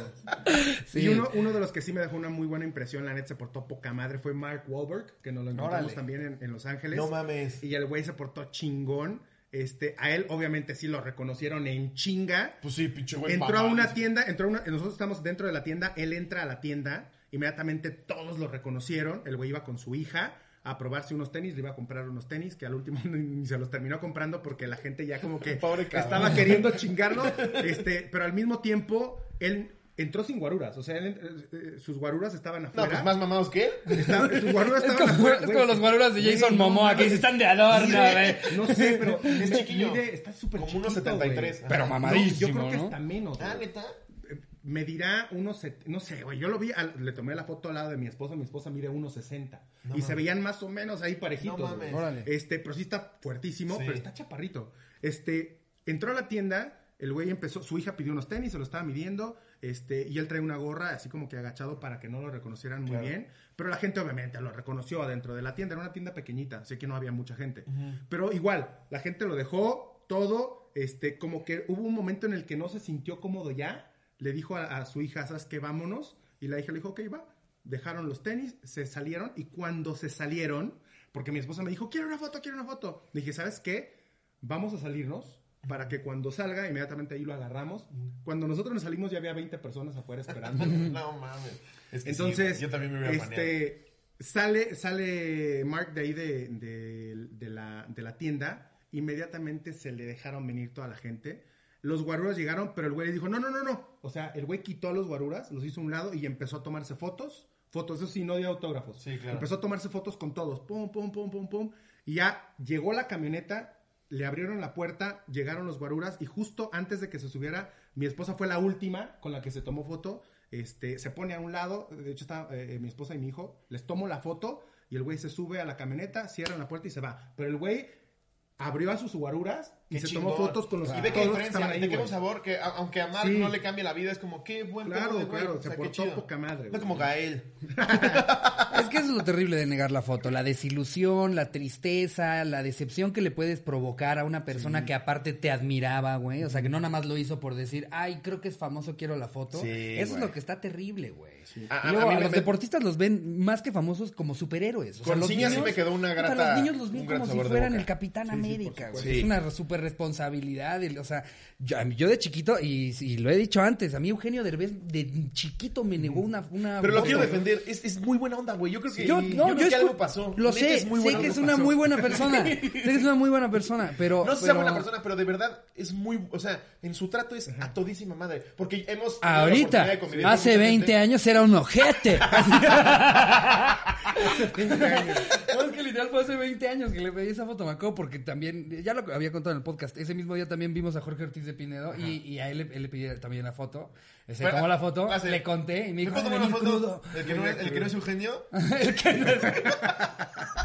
Y uno, uno de los que sí me dejó una muy buena impresión, la neta se portó poca madre, fue Mark Wahlberg, que nos lo encontramos Órale. también en, en Los Ángeles. No mames. Y el güey se portó chingón. Este, a él obviamente sí lo reconocieron en chinga. Pues sí, pinche güey. entró a una tienda, entró a una, nosotros estamos dentro de la tienda, él entra a la tienda, inmediatamente todos lo reconocieron, el güey iba con su hija a probarse unos tenis, le iba a comprar unos tenis que al último (laughs) ni, se los terminó comprando porque la gente ya como que (laughs) estaba queriendo chingarlo, este, pero al mismo tiempo él entró sin guaruras, o sea, él, eh, eh, sus guaruras estaban No, afuera. pues más mamados que él. Sus guaruras Es estaban como, afuera, es güey. como los guaruras de Jason no Momoa que mames. se están de adorno, güey. No sé, pero (laughs) Es chiquillo. mide- está súper Como chiquito, unos 73. güey. Pero mamadísimo, No, yo creo que ¿no? está menos. Ah, neta. medirá unos, set- no sé, güey, yo lo vi, al- le tomé la foto al lado de mi esposa, mi esposa mide 1.60 y se veían más o menos ahí parejitos. No mames. Órale. Este, pero sí está fuertísimo, Sí. pero está chaparrito. Este, entró a la tienda, el güey empezó, su hija pidió unos tenis, se lo estaba midiendo, este, y él trae una gorra así como que agachado para que no lo reconocieran muy Claro. bien, pero la gente obviamente lo reconoció adentro de la tienda, era una tienda pequeñita, sé que no había mucha gente, pero igual, la gente lo dejó todo, este, como que hubo un momento en el que no se sintió cómodo ya, le dijo a, a su hija, ¿sabes qué? Vámonos, y la hija le dijo, ok, va, dejaron los tenis, se salieron, y cuando se salieron, porque mi esposa me dijo, quiero una foto, quiero una foto, dije, ¿sabes qué? Vamos a salirnos para que cuando salga, inmediatamente ahí lo agarramos. Cuando nosotros nos salimos ya había 20 personas afuera esperando. (laughs) No mames. Es que sí, Entonces, yo también me este, sale, sale Mark de ahí de, de- de la, de la tienda. Inmediatamente se le dejaron venir toda la gente. Los guaruras llegaron, pero el güey dijo, no, no, no, no. O sea, el güey quitó a los guaruras, los hizo a un lado y empezó a tomarse fotos. Fotos, eso sí, no dio autógrafos. Sí, claro. Empezó a tomarse fotos con todos. Pum, pum, pum, pum, pum. Y ya llegó la camioneta, le abrieron la puerta, llegaron los guaruras y justo antes de que se subiera, mi esposa fue la última con la que se tomó foto. Este, se pone a un lado, de hecho está eh, mi esposa y mi hijo, les tomo la foto y el güey se sube a la camioneta, cierran la puerta y se va. Pero el güey abrió a sus guaruras y Qué se chingón. tomó fotos con los Y ve que diferencia, ahí, queda un güey. sabor que, a- aunque a Mark Sí. no le cambie la vida, es como, qué buen Claro, de claro, O sea, se qué portó chido. poca madre, No como Gael. (laughs) Es que eso es lo terrible de negar la foto, la desilusión, la tristeza, la decepción que le puedes provocar a una persona que aparte te admiraba, güey. O sea, que no nada más lo hizo por decir, ay, creo que es famoso, quiero la foto. Sí, eso es lo que está terrible, güey. A- luego los me- deportistas los ven más que famosos como superhéroes. O sea, Con los Ciña sí niños- me quedó una grata- los niños los ven un gran como si sabor de fueran el Capitán América, güey. Es una super súper responsabilidad. o sea, yo, yo de chiquito, y, y lo he dicho antes, a mí Eugenio Derbez de chiquito me negó una. una Pero lo quiero defender. Es, es muy buena onda, güey. Yo creo que, Yo, yo no, creo yo que escu- algo pasó. Lo Neta, sé, es muy sé que es una muy buena persona. (laughs) sé que es una muy buena persona, pero. No sé si sea pero- buena persona, pero de verdad es muy, o sea, en su trato es a todísima madre. Porque hemos. Ahorita, hace mucha 20 gente. años era un ojete. (laughs) No, es que literal fue hace 20 años que le pedí esa foto, me acuerdo, porque también, ya lo había contado en el podcast, ese mismo día también vimos a Jorge Ortiz de Pinedo y, y a él, le- él le pedí también la foto. Se Bueno, tomó la foto, hace- le conté y me ¿Me dijo, puedo "Ay, tomar una foto? crudo". El que, no es, el que no es Eugenio. (laughs) El que no es- (laughs)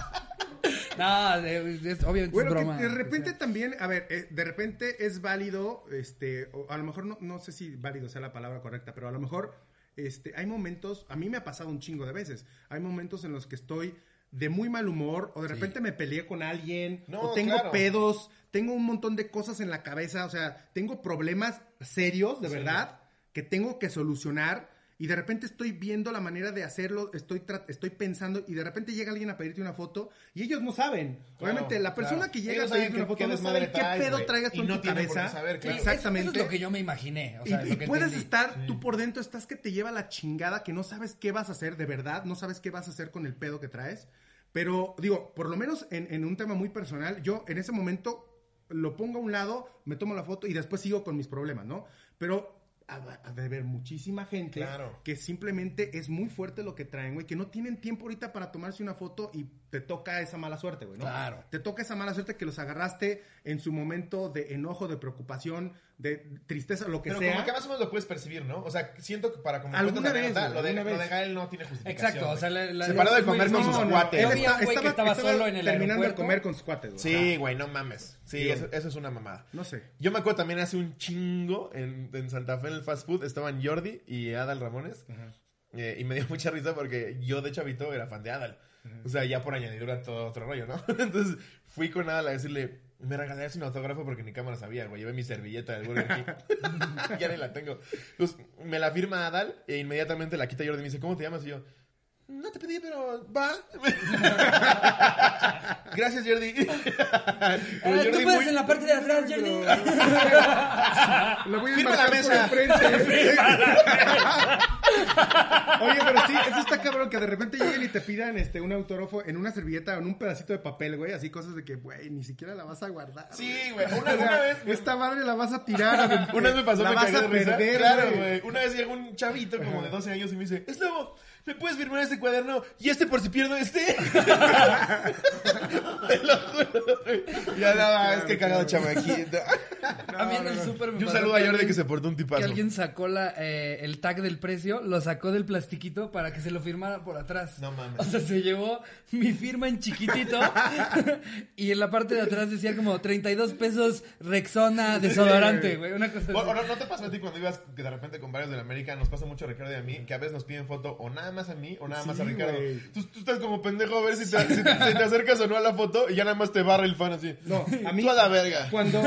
No, de- es- obviamente Bueno, es que broma. de repente también, a ver, eh, de repente es válido, este, o a lo mejor no, no sé si válido sea la palabra correcta, pero a lo mejor, este, hay momentos, a mí me ha pasado un chingo de veces, hay momentos en los que estoy de muy mal humor, o de repente me peleé con alguien, No, o tengo claro. pedos, tengo un montón de cosas en la cabeza, o sea, tengo problemas serios, de verdad, que tengo que solucionar. Y de repente estoy viendo la manera de hacerlo, estoy, estoy pensando, y de repente llega alguien a pedirte una foto, y ellos no saben. Claro, Obviamente, la persona claro. que llega Ellos a pedirte una foto no sabe qué traes, pedo güey, traigas tú en no tu cabeza. saber, claro. Sí, Exactamente. Eso es lo que yo me imaginé. O sea, y lo que y puedes entendí. estar, tú por dentro estás que te lleva la chingada, que no sabes qué vas a hacer de verdad, no sabes qué vas a hacer con el pedo que traes. Pero digo, por lo menos en, en un tema muy personal, yo en ese momento lo pongo a un lado, me tomo la foto y después sigo con mis problemas, ¿no? Pero ha de haber muchísima gente Claro. que simplemente es muy fuerte lo que traen, güey, que no tienen tiempo ahorita para tomarse una foto y te toca esa mala suerte, güey, ¿no? Claro. Te toca esa mala suerte que los agarraste en su momento de enojo, de preocupación, de tristeza, lo que Pero sea. como que más o menos lo puedes percibir, ¿no? O sea, siento que para como Alguna vez, anécdota, güey, lo de, lo de. Gael no tiene justificación. Exacto, o sea, la- la- Se paró de comer con sus cuates. Él estaba solo en el terminando de comer con sus cuates, güey. Sí, güey, no mames. Sí, eso, eso es una mamada. No sé. Yo me acuerdo también hace un chingo en, en Santa Fe en el fast food estaban Jordi y Adal Ramones. Eh, y me dio mucha risa porque yo de chavito era fan de Adal. O sea, ya por añadidura todo otro rollo, ¿no? (laughs) Entonces fui con Adal a decirle, me regalarías un autógrafo porque ni cámara sabía, güey. Llevé mi servilleta del Burger King. (laughs) (laughs) ya ni la tengo. Entonces me la firma Adal e inmediatamente la quita Jordi y me dice, ¿cómo te llamas? Y yo, no te pedí, pero va. (laughs) Gracias, Jordi. Tú puedes muy- en la parte de atrás, Jordi. (laughs) Lo voy a Firma la embarcar mesa. por enfrente. (laughs) Oye, pero sí, eso está cabrón que de repente lleguen y te pidan este un autógrafo en una servilleta o en un pedacito de papel, güey, así cosas de que, güey, ni siquiera la vas a guardar. Sí, güey. Una, O sea, una vez. esta madre la vas a tirar. Una vez me pasó, la me vas cagué a de risa. perder, Claro, güey. Una vez llegó un chavito como de 12 años y me dice, es lobo, ¿me puedes firmar este cuaderno? Y este por si pierdo este. (laughs) Te lo juro. Ya nada, es que cagado chamaquito. (laughs) A mí en el súper me Y un pasó saludo a Jordi alguien- que se portó un Que tipazo. alguien sacó la, eh, el tag del precio, lo sacó del plastiquito para que se lo firmara por atrás. No mames. O sea, se llevó mi firma en chiquitito (laughs) y en la parte de atrás decía como 32 pesos Rexona desodorante, güey. Una cosa O, o así. no, ¿no te pasó a ti cuando ibas que de repente con varios de la América? Nos pasa mucho Ricardo y a mí, que a veces nos piden foto o nada más a mí o nada más a Ricardo. Tú, tú estás como pendejo a ver si te, si te- si te acercas o no a la foto y ya nada más te barra el fan así. No, a mí. Tú a la verga. Cuando.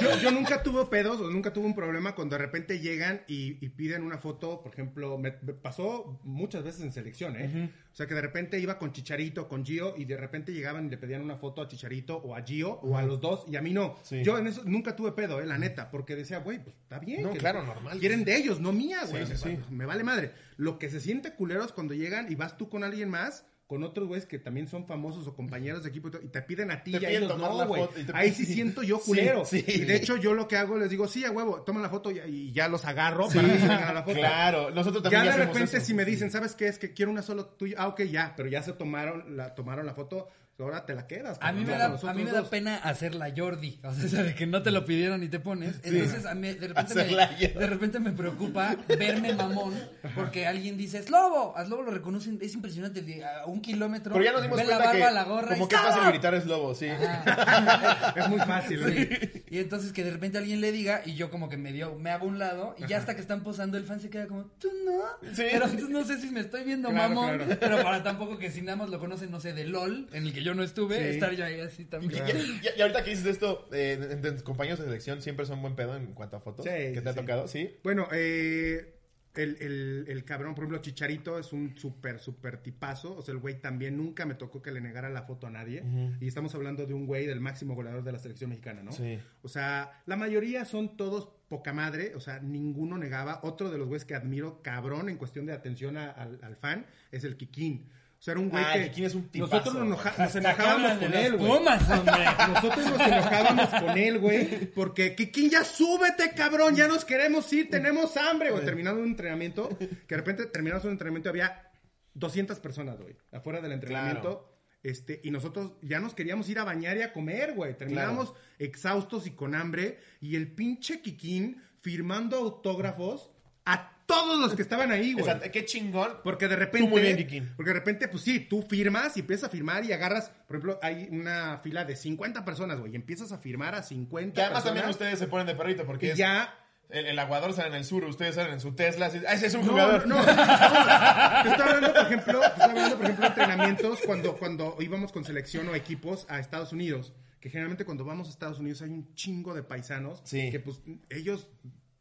Yo, yo nunca tuve pedos o nunca tuve un problema cuando de repente llegan y, y piden una foto. Por ejemplo, me, me pasó muchas veces en selección, ¿eh? O sea, que de repente iba con Chicharito, con Gio, y de repente llegaban y le pedían una foto a Chicharito o a Gio o a los dos, y a mí no. Sí. Yo en eso nunca tuve pedo, ¿eh? La neta, porque decía, güey, pues está bien. No, que- claro, normal. Quieren de ellos, no mía, güey. Sí, sí, sí. Me vale madre. Lo que se siente culero es cuando llegan y vas tú con alguien más. Con otros güeyes que también son famosos o compañeros de equipo y te piden a ti Te y a ellos tomar no, la güey. Ahí (laughs) sí siento yo Sí, culero. sí. Y de hecho, yo lo que hago, les digo, sí, a huevo, toma la foto y, y ya los agarro para que se a la foto. Claro, nosotros también Ya de repente, eso. si me dicen, ¿sabes qué? Es que quiero una solo tuya. Ah, ok, ya, pero ya se tomaron la, tomaron la foto, ahora te la quedas. A mí, me da, a mí me da pena hacer la Jordi. O sea, (laughs) de que no te lo pidieron y te pones. Entonces, a mí de repente, me, de repente me preocupa verme mamón porque alguien dice, es lobo. A lobo lo reconocen, es impresionante, de a un kilómetro. Pero ya nos dimos ve la barba, que la gorra como y que es fácil gritar es lobo, sí. (laughs) Es muy fácil. Sí. Y entonces que de repente alguien le diga y yo como que me dio, me hago un lado y ya hasta que están posando el fan se queda como, tú no. Sí. Pero entonces no sé si me estoy viendo Claro, mamón, claro. pero para tampoco que si nada más lo conocen, no sé, de LOL, en el que yo no estuve, Sí. estar yo ahí así Y, también. y- y ahorita que dices esto, eh, entre tus compañeros de selección siempre son buen pedo en cuanto a fotos. Sí, que sí, te ha tocado, ¿sí? Bueno, eh, el, el, el, cabrón, por ejemplo, Chicharito es un súper, súper tipazo. O sea, el güey también nunca me tocó que le negara la foto a nadie. Y estamos hablando de un güey del máximo goleador de la selección mexicana, ¿no? Sí. O sea, la mayoría son todos poca madre. O sea, ninguno negaba. Otro de los güeyes que admiro, cabrón, en cuestión de atención a, al, al, fan, es el Kikín. O sea, era un güey ah, que. Es un tipazo, nosotros nos, enoja, nos enojábamos con él, güey. (laughs) Nosotros nos enojábamos con él, güey. Porque, Kikín, ya súbete, cabrón. Ya nos queremos ir. Tenemos hambre, güey. Terminando un entrenamiento. Que de repente terminamos un entrenamiento. Había 200 personas, güey. Afuera del entrenamiento. Claro. Este, y nosotros ya nos queríamos ir a bañar y a comer, güey. Terminábamos Claro. exhaustos y con hambre. Y el pinche Kikín firmando autógrafos a todos los que estaban ahí, güey. O sea, qué chingón. Porque de repente. Tú muy bien, Kikín. Porque de repente, pues sí, tú firmas y empiezas a firmar y agarras. Por ejemplo, hay una fila de 50 personas, güey. Y empiezas a firmar a 50 Que además personas. también ustedes se ponen de perrito porque Y es- ya. el, el aguador sale en el sur, ustedes salen en su Tesla. así, "Ah, ese es un No, jugador. no, no. Te estoy hablando, por ejemplo, te estoy hablando, por ejemplo, de entrenamientos cuando, cuando íbamos con selección o equipos a Estados Unidos. Que generalmente cuando vamos a Estados Unidos hay un chingo de paisanos Sí. que pues ellos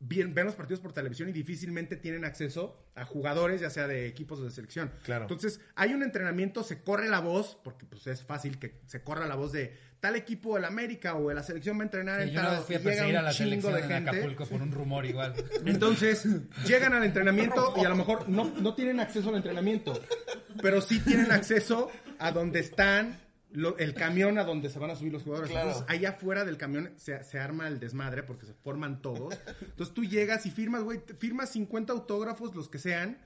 ven, ven los partidos por televisión y difícilmente tienen acceso a jugadores, ya sea de equipos o de selección. Claro. Entonces, hay un entrenamiento, se corre la voz, porque pues es fácil que se corra la voz de tal equipo del América o de la selección va a entrenar Sí, en yo tal vez fui a perseguir a la selección de en gente. Acapulco por un rumor igual. (laughs) Entonces, llegan al entrenamiento y a lo mejor no, no tienen acceso al entrenamiento, pero sí tienen acceso a donde están lo- el camión a donde se van a subir los jugadores. Claro. Entonces, allá afuera del camión se, se arma el desmadre porque se forman todos. Entonces, tú llegas y firmas, güey, firmas 50 autógrafos, los que sean,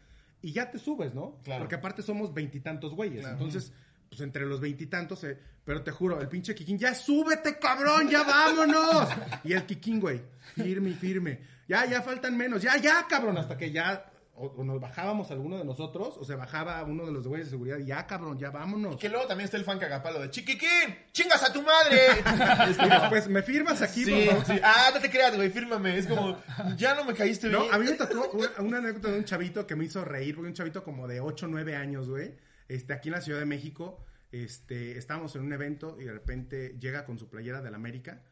y ya te subes, ¿no? Claro. Porque aparte somos veintitantos güeyes. Entonces, pues entre los veintitantos, eh, pero te juro, el pinche Kikín, ya súbete, cabrón, ya vámonos. Y el Kikín, güey, firme y firme. Ya, ya faltan menos, ya, ya, cabrón, hasta que ya o, o nos bajábamos alguno de nosotros, o se bajaba uno de los güeyes de seguridad, y ya, cabrón, ya vámonos. Que luego también está el fan cagapalo de Chiquiquín, chingas a tu madre. (laughs) Y después, ¿me firmas aquí, por sí, favor? sí. Ah, no te creas, güey, fírmame. Es como, ya no me caíste bien. No, a mí me tocó una, una anécdota de un chavito que me hizo reír, porque un chavito como de 8 o 9 años, güey, este, aquí en la Ciudad de México, este, estábamos en un evento y de repente llega con su playera del América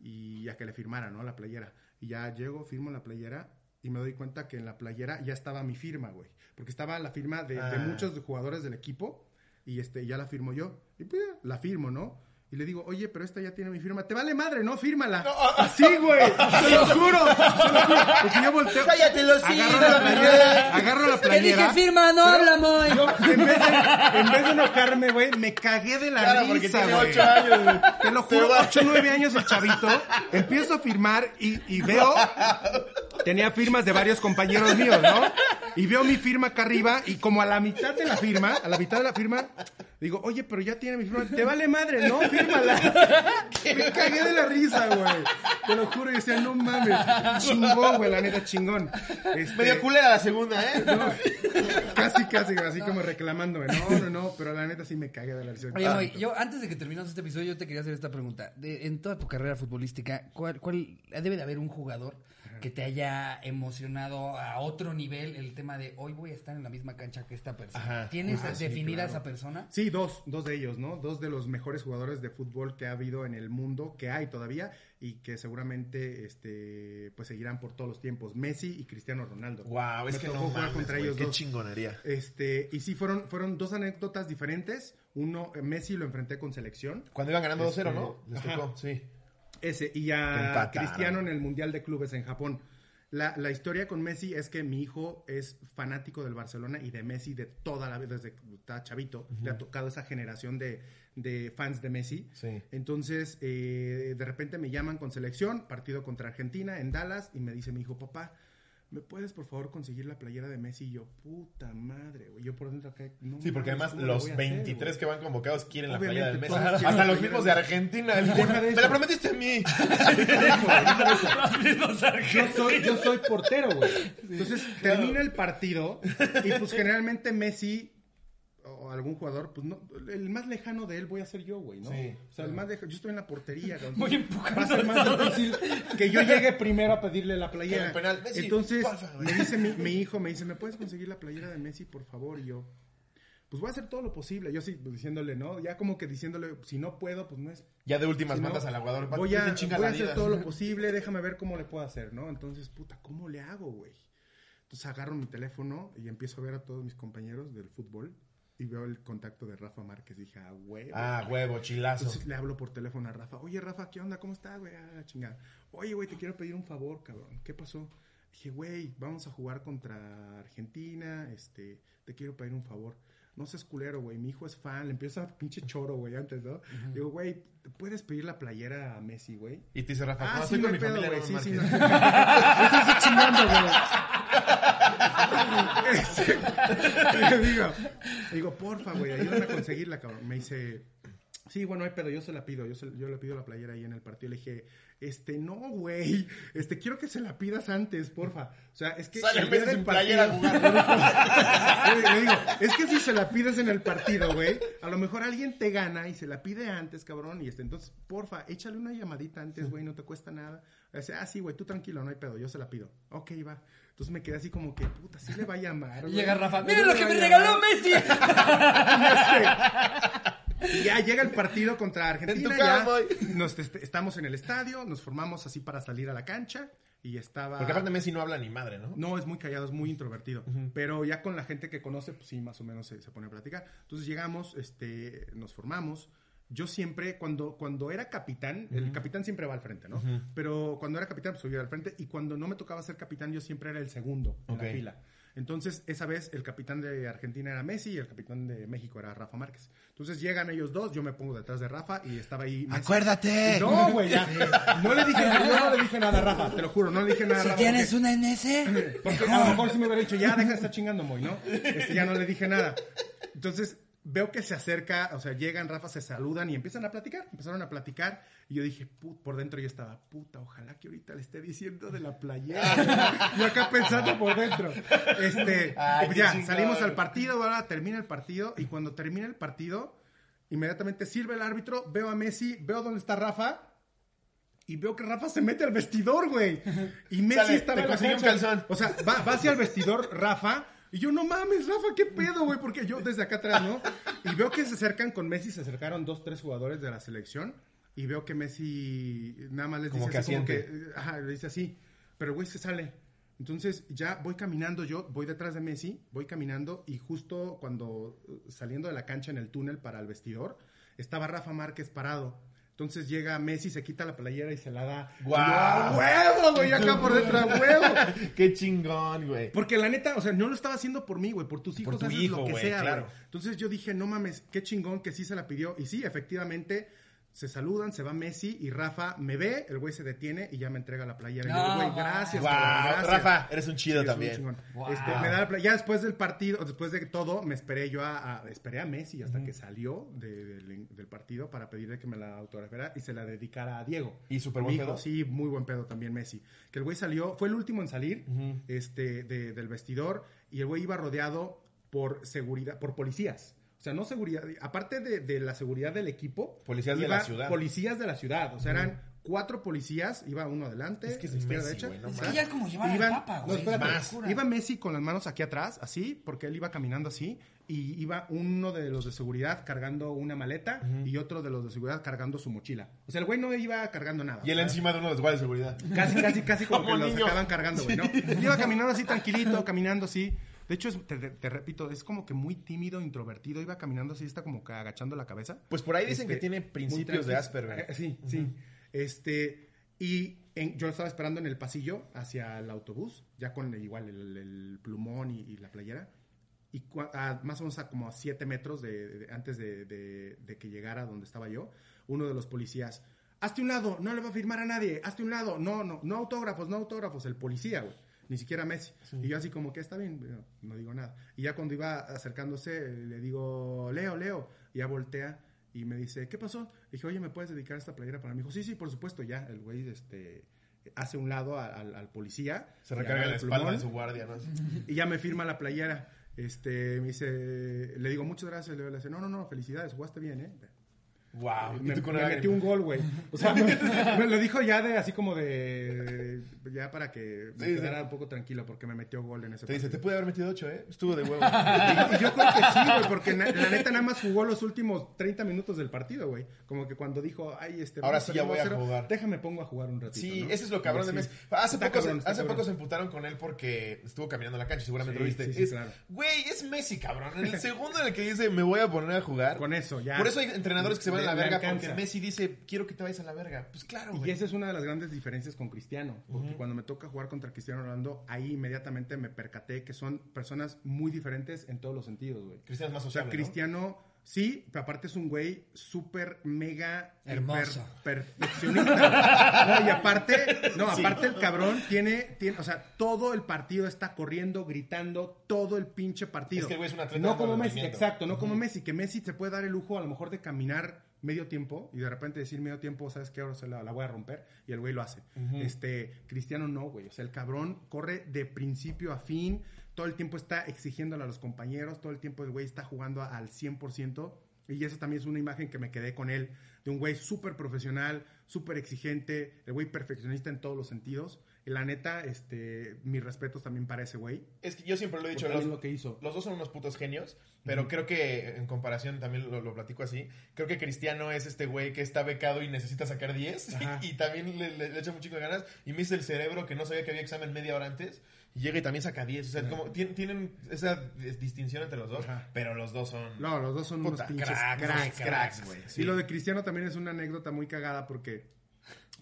y a que le firmara, ¿no? La playera. Y ya llego, firmo la playera y me doy cuenta que en la playera ya estaba mi firma, güey. Porque estaba la firma de, de Ah. muchos jugadores del equipo y este, ya la firmo yo. Y pues ya, la firmo, ¿no? Y le digo, oye, pero esta ya tiene mi firma. Te vale madre, ¿no? Fírmala. Así, güey. Te lo (laughs) juro. Te. Porque yo volteo. Cállate, los Agarro la playera. Agarro la Te playera. dije firma, no habla, Moy. En vez de, en vez de enojarme, güey, me cagué de la Claro, porque risa, tiene güey. ocho años, güey. Te lo juro, 8 o 9 años el chavito. Empiezo a firmar y, y veo. Tenía firmas de varios compañeros míos, ¿no? Y veo mi firma acá arriba y como a la mitad de la firma, a la mitad de la firma, digo, oye, pero ya tiene mi firma. Te vale madre, ¿no? Fírmala. (laughs) Me cagué de la risa, güey. Te lo juro, y decía, no mames. Chingón, güey, la neta, chingón. Este, Medio culera la segunda, ¿eh? no, casi, casi, así como reclamándome. No, no, no, pero la neta sí me cagué de la risa. Oye, Moy, yo antes de que terminemos este episodio, yo te quería hacer esta pregunta. De- en toda tu carrera futbolística, ¿cuál, cuál debe de haber un jugador que te haya emocionado a otro nivel el tema de hoy voy a estar en la misma cancha que esta persona? Ajá. ¿Tienes sí, definida claro. esa persona? Sí, dos, dos de ellos, ¿no? Dos de los mejores jugadores de fútbol que ha habido en el mundo, que hay todavía, y que seguramente, este, pues seguirán por todos los tiempos. Messi y Cristiano Ronaldo. Wow, es Me que tocó no jugar mames, contra güey, ellos qué dos. chingonería. Este, y sí, fueron, fueron dos anécdotas diferentes. Uno, eh, Messi lo enfrenté con selección. Cuando iban ganando 2-0, Este, ¿no? Les ajá. tocó, sí. Ese, y a. Cristiano en el Mundial de Clubes en Japón. La, la historia con Messi es que mi hijo es fanático del Barcelona y de Messi de toda la vida, desde que está chavito. Le ha tocado esa generación de, de fans de Messi. Sí. Entonces, eh, de repente me llaman con selección, partido contra Argentina en Dallas, y me dice mi hijo, papá, ¿me puedes por favor conseguir la playera de Messi? Y yo, puta madre, güey. Yo por dentro acá, no Sí, porque además ¿cómo le los hacer, 23 güey? que van convocados quieren la Obviamente, playa del mes. todos Hasta los playera mismos de Messi. Argentina. De Me la prometiste a mí. (laughs) yo soy, yo soy portero, güey. Entonces termina el partido y pues generalmente Messi o algún jugador, pues no, el más lejano de él voy a ser yo, güey, ¿no? Sí. o sea, el más lejano, yo estoy en la portería, güey. Voy empujando Va a ser más (laughs) difícil que yo llegue primero a pedirle la playera. El penal, Messi, Entonces, pasa, me dice mi, mi hijo, me dice, ¿me puedes conseguir la playera de Messi, por favor? Y yo, pues voy a hacer todo lo posible. Yo sí, pues, diciéndole, ¿no? Ya como que diciéndole, si no puedo, pues no es Ya de últimas si no, mandas al aguador. Voy a, voy a hacer todo lo (laughs) posible, déjame ver cómo le puedo hacer, ¿no? Entonces, puta, ¿cómo le hago, güey? Entonces agarro mi teléfono y empiezo a ver a todos mis compañeros del fútbol y veo el contacto de Rafa Márquez. Dije, ah, huevo. Ah, huevo, chilazo. Entonces le hablo por teléfono a Rafa. Oye, Rafa, ¿qué onda? ¿Cómo estás, güey? Ah, chingada. Oye, güey, te quiero pedir un favor, cabrón. ¿Qué pasó? Dije, güey, vamos a jugar contra Argentina. Este, te quiero pedir un favor. No seas culero, güey. Mi hijo es fan. Le empieza a pinche choro, güey, antes, ¿no? Digo, güey, ¿te puedes pedir la playera a Messi, güey? Y te dice Rafa, Ah, sí, no mi pedo, familia, güey. Sí, sí. (laughs) Estás chingando, güey. Este, le (laughs) digo, le digo, porfa, güey, ayúdame a conseguirla, cabrón. Me dice, sí, bueno, no hay pedo, yo se la pido, yo, se- yo le pido la playera ahí en el partido. Le dije, este, no, güey, este, quiero que se la pidas antes, porfa. O sea, es que... Sale el sin playera a jugar. (laughs) le digo, es que si se la pides en el partido, güey, a lo mejor alguien te gana y se la pide antes, cabrón, y este, entonces, porfa, échale una llamadita antes, güey, no te cuesta nada. Dice, ah, sí, güey, tú tranquilo, no hay pedo, yo se la pido. Ok, va. Entonces me quedé así como que, puta, sí le va a llamar, Y güey. llega Rafa, ¡miren lo que me regaló llamar". Messi! (laughs) Y ya llega el partido contra Argentina. Ya nos, estamos en el estadio, nos formamos así para salir a la cancha y estaba... Porque aparte Messi no habla ni madre, ¿no? No, es muy callado, es muy introvertido. Pero ya con la gente que conoce, pues sí, más o menos se, se pone a platicar. Entonces llegamos, este, nos formamos. Yo siempre, cuando, cuando era capitán, el capitán siempre va al frente, ¿no? Pero cuando era capitán, pues subía al frente. Y cuando no me tocaba ser capitán, yo siempre era el segundo en la fila. Entonces, esa vez el capitán de Argentina era Messi y el capitán de México era Rafa Márquez. Entonces llegan ellos dos, yo me pongo detrás de Rafa y estaba ahí. ¡Acuérdate! No, güey, ya. No le dije, yo no le dije nada a Rafa, te lo juro, no le dije nada a Rafa. porque- una NS? (laughs) porque a lo mejor sí me hubiera dicho, ya deja de estar chingando, Moy, ¿no? Este, ya no le dije nada. Entonces, veo que se acerca, o sea, llegan, Rafa, se saludan y empiezan a platicar. Empezaron a platicar y yo dije, put, por dentro yo estaba, puta, ojalá que ahorita le esté diciendo de la playera. (laughs) yo acá pensando por dentro. Este, Ay, pues ya, salimos al partido, ahora termina el partido y cuando termina el partido, inmediatamente sirve el árbitro, veo a Messi, veo dónde está Rafa. Y veo que Rafa se mete al vestidor, güey. Y (laughs) Messi Sale, estaba te un calzón. O sea, va, va hacia el vestidor Rafa. Y yo, no mames, Rafa, qué pedo, güey. Porque yo desde acá atrás, ¿no? Y veo que se acercan con Messi, se acercaron dos, tres jugadores de la selección. Y veo que Messi nada más les Como dice que así, como que, eh, ajá, le dice así. Pero güey se sale. Entonces ya voy caminando yo, voy detrás de Messi, voy caminando y justo cuando eh, saliendo de la cancha en el túnel para el vestidor, estaba Rafa Márquez parado. Entonces llega Messi, se quita la playera y se la da. ¡Guau! Y yo, ¡a huevo, güey! Acá por (laughs) dentro, ¡a huevo! (laughs) ¡Qué chingón, güey! Porque la neta, o sea, no lo estaba haciendo por mí, güey, por tus hijos tu haces hijo, lo que sea, claro. Entonces yo dije, no mames, qué chingón que sí se la pidió. Y sí, efectivamente, se saludan, se va Messi y Rafa me ve, el güey se detiene y ya me entrega la playera. Y yo, güey, gracias, cabrón, gracias. Rafa, eres un chido Sí, es un también. Wow. Este, me da la ya después del partido, después de todo, me esperé yo a, a- esperé a Messi hasta que salió de- del, del partido para pedirle que me la autografiara y se la dedicara a Diego. ¿Y súper buen hijo, pedo? Sí, muy buen pedo también Messi. Que el güey salió, fue el último en salir este, de- del vestidor y el güey iba rodeado por seguridad, por policías. O sea, no seguridad, aparte de, de la seguridad del equipo. Policías de la ciudad. Policías de la ciudad. O sea, eran cuatro policías, iba uno adelante, Es que es izquierda, Messi, derecha. Es que ya es como llevar al Iban- papa, no, güey. espérate. Más. Iba Messi con las manos aquí atrás, así, porque él iba caminando así, y iba uno de los de seguridad cargando una maleta y otro de los de seguridad cargando su mochila. O sea, el güey no iba cargando nada. Y él encima de uno de los guardias de seguridad. Casi, casi, casi como, (laughs) Como que los acaban cargando, güey, ¿no? Él iba caminando así tranquilito, caminando así. De hecho, es- te, te- repito, es como que muy tímido, introvertido. Iba caminando así, está como que agachando la cabeza. Pues por ahí dicen Este, que tiene muy principios de Asperger. Eh, (laughs) sí, sí. Este, y en- yo estaba esperando en el pasillo hacia el autobús, ya con igual el, el plumón y, y la playera. Y cua- a- más o menos a como a siete metros de, de- antes de, de- de que llegara donde estaba yo, uno de los policías, hazte un lado, no le va a firmar a nadie, hazte un lado, no, no, no autógrafos, no autógrafos, el policía, güey. Ni siquiera Messi. Y yo así como que está bien, no, no digo nada. Y ya cuando iba acercándose, le digo, Leo, Leo. Y ya voltea y me dice, ¿qué pasó? Le dije, oye, ¿me puedes dedicar esta playera para mí? Dijo, sí, sí, por supuesto. Ya, el güey este, hace un lado al, al policía. Se recarga la el espalda plumón, de su guardia, ¿no? y ya me firma la playera. Este, me dice, le digo, muchas gracias. Leo. Le dice, no, no, no, felicidades, jugaste bien, ¿eh? Wow. Me, me metió un gol, güey. O sea, (laughs) me, lo dijo ya de así como de. Ya para que me Sí, quedara sí. un poco tranquilo porque me metió gol en ese Te dice, te pude haber metido ocho, ¿eh? Estuvo de huevo. Y, (laughs) y yo creo que sí, güey, porque na- la neta nada más jugó los últimos 30 minutos del partido, güey. Como que cuando dijo, ay, este. Ahora sí ya voy a 2-0, jugar. Déjame pongo a jugar un ratito. Sí, ¿no? ese es lo cabrón Y de. Messi. Hace, Está poco, se- cabrón, hace cabrón. poco se emputaron con él porque estuvo caminando la cancha, seguramente Sí, lo viste. sí, sí, Es- claro. Güey, es Messi, cabrón. En el (laughs) segundo en el que dice, me voy a poner a jugar. Con eso, ya. Por eso hay entrenadores que se van a la verga alcanza. porque Messi dice, quiero que te vayas a la verga. Pues claro, Y esa es una de las grandes diferencias con Cristiano. Porque cuando me toca jugar contra Cristiano Ronaldo, ahí inmediatamente me percaté que son personas muy diferentes en todos los sentidos, güey. Cristiano es más O sea, sociable, ¿no? Cristiano, sí, pero aparte es un güey súper, mega, Hermoso. perfeccionista. no, y aparte, no, aparte el cabrón tiene, tiene, o sea, todo el partido está corriendo, gritando, todo el pinche partido. Es que el güey es un atleta No como Messi, exacto, no como Messi, que Messi se puede dar el lujo a lo mejor de caminar medio tiempo y de repente decir medio tiempo, ¿sabes qué? Ahora se la, la voy a romper y el güey lo hace. Este, Cristiano no, güey. O sea, el cabrón corre de principio a fin, todo el tiempo está exigiéndole a los compañeros, todo el tiempo el güey está jugando al 100%. Y eso también es una imagen que me quedé con él, de un güey súper profesional, súper exigente, el güey perfeccionista en todos los sentidos. Y la neta, este, mis respetos también para ese güey. Es que yo siempre lo he dicho, los, lo que hizo. los dos son unos putos genios, pero creo que en comparación, también lo, lo platico así, creo que Cristiano es este güey que está becado y necesita sacar 10 (laughs) Ajá. y, también le, le- le echa un chingo de ganas y me dice el cerebro que no sabía que había examen media hora antes y llega y también saca 10. O sea, como tien- tienen esa dis- distinción entre los dos, Ajá. pero los dos son... No, los dos son Puta, unos pinches cracks, cracks, güey, cracks, güey, sí. Y lo de Cristiano también es una anécdota muy cagada porque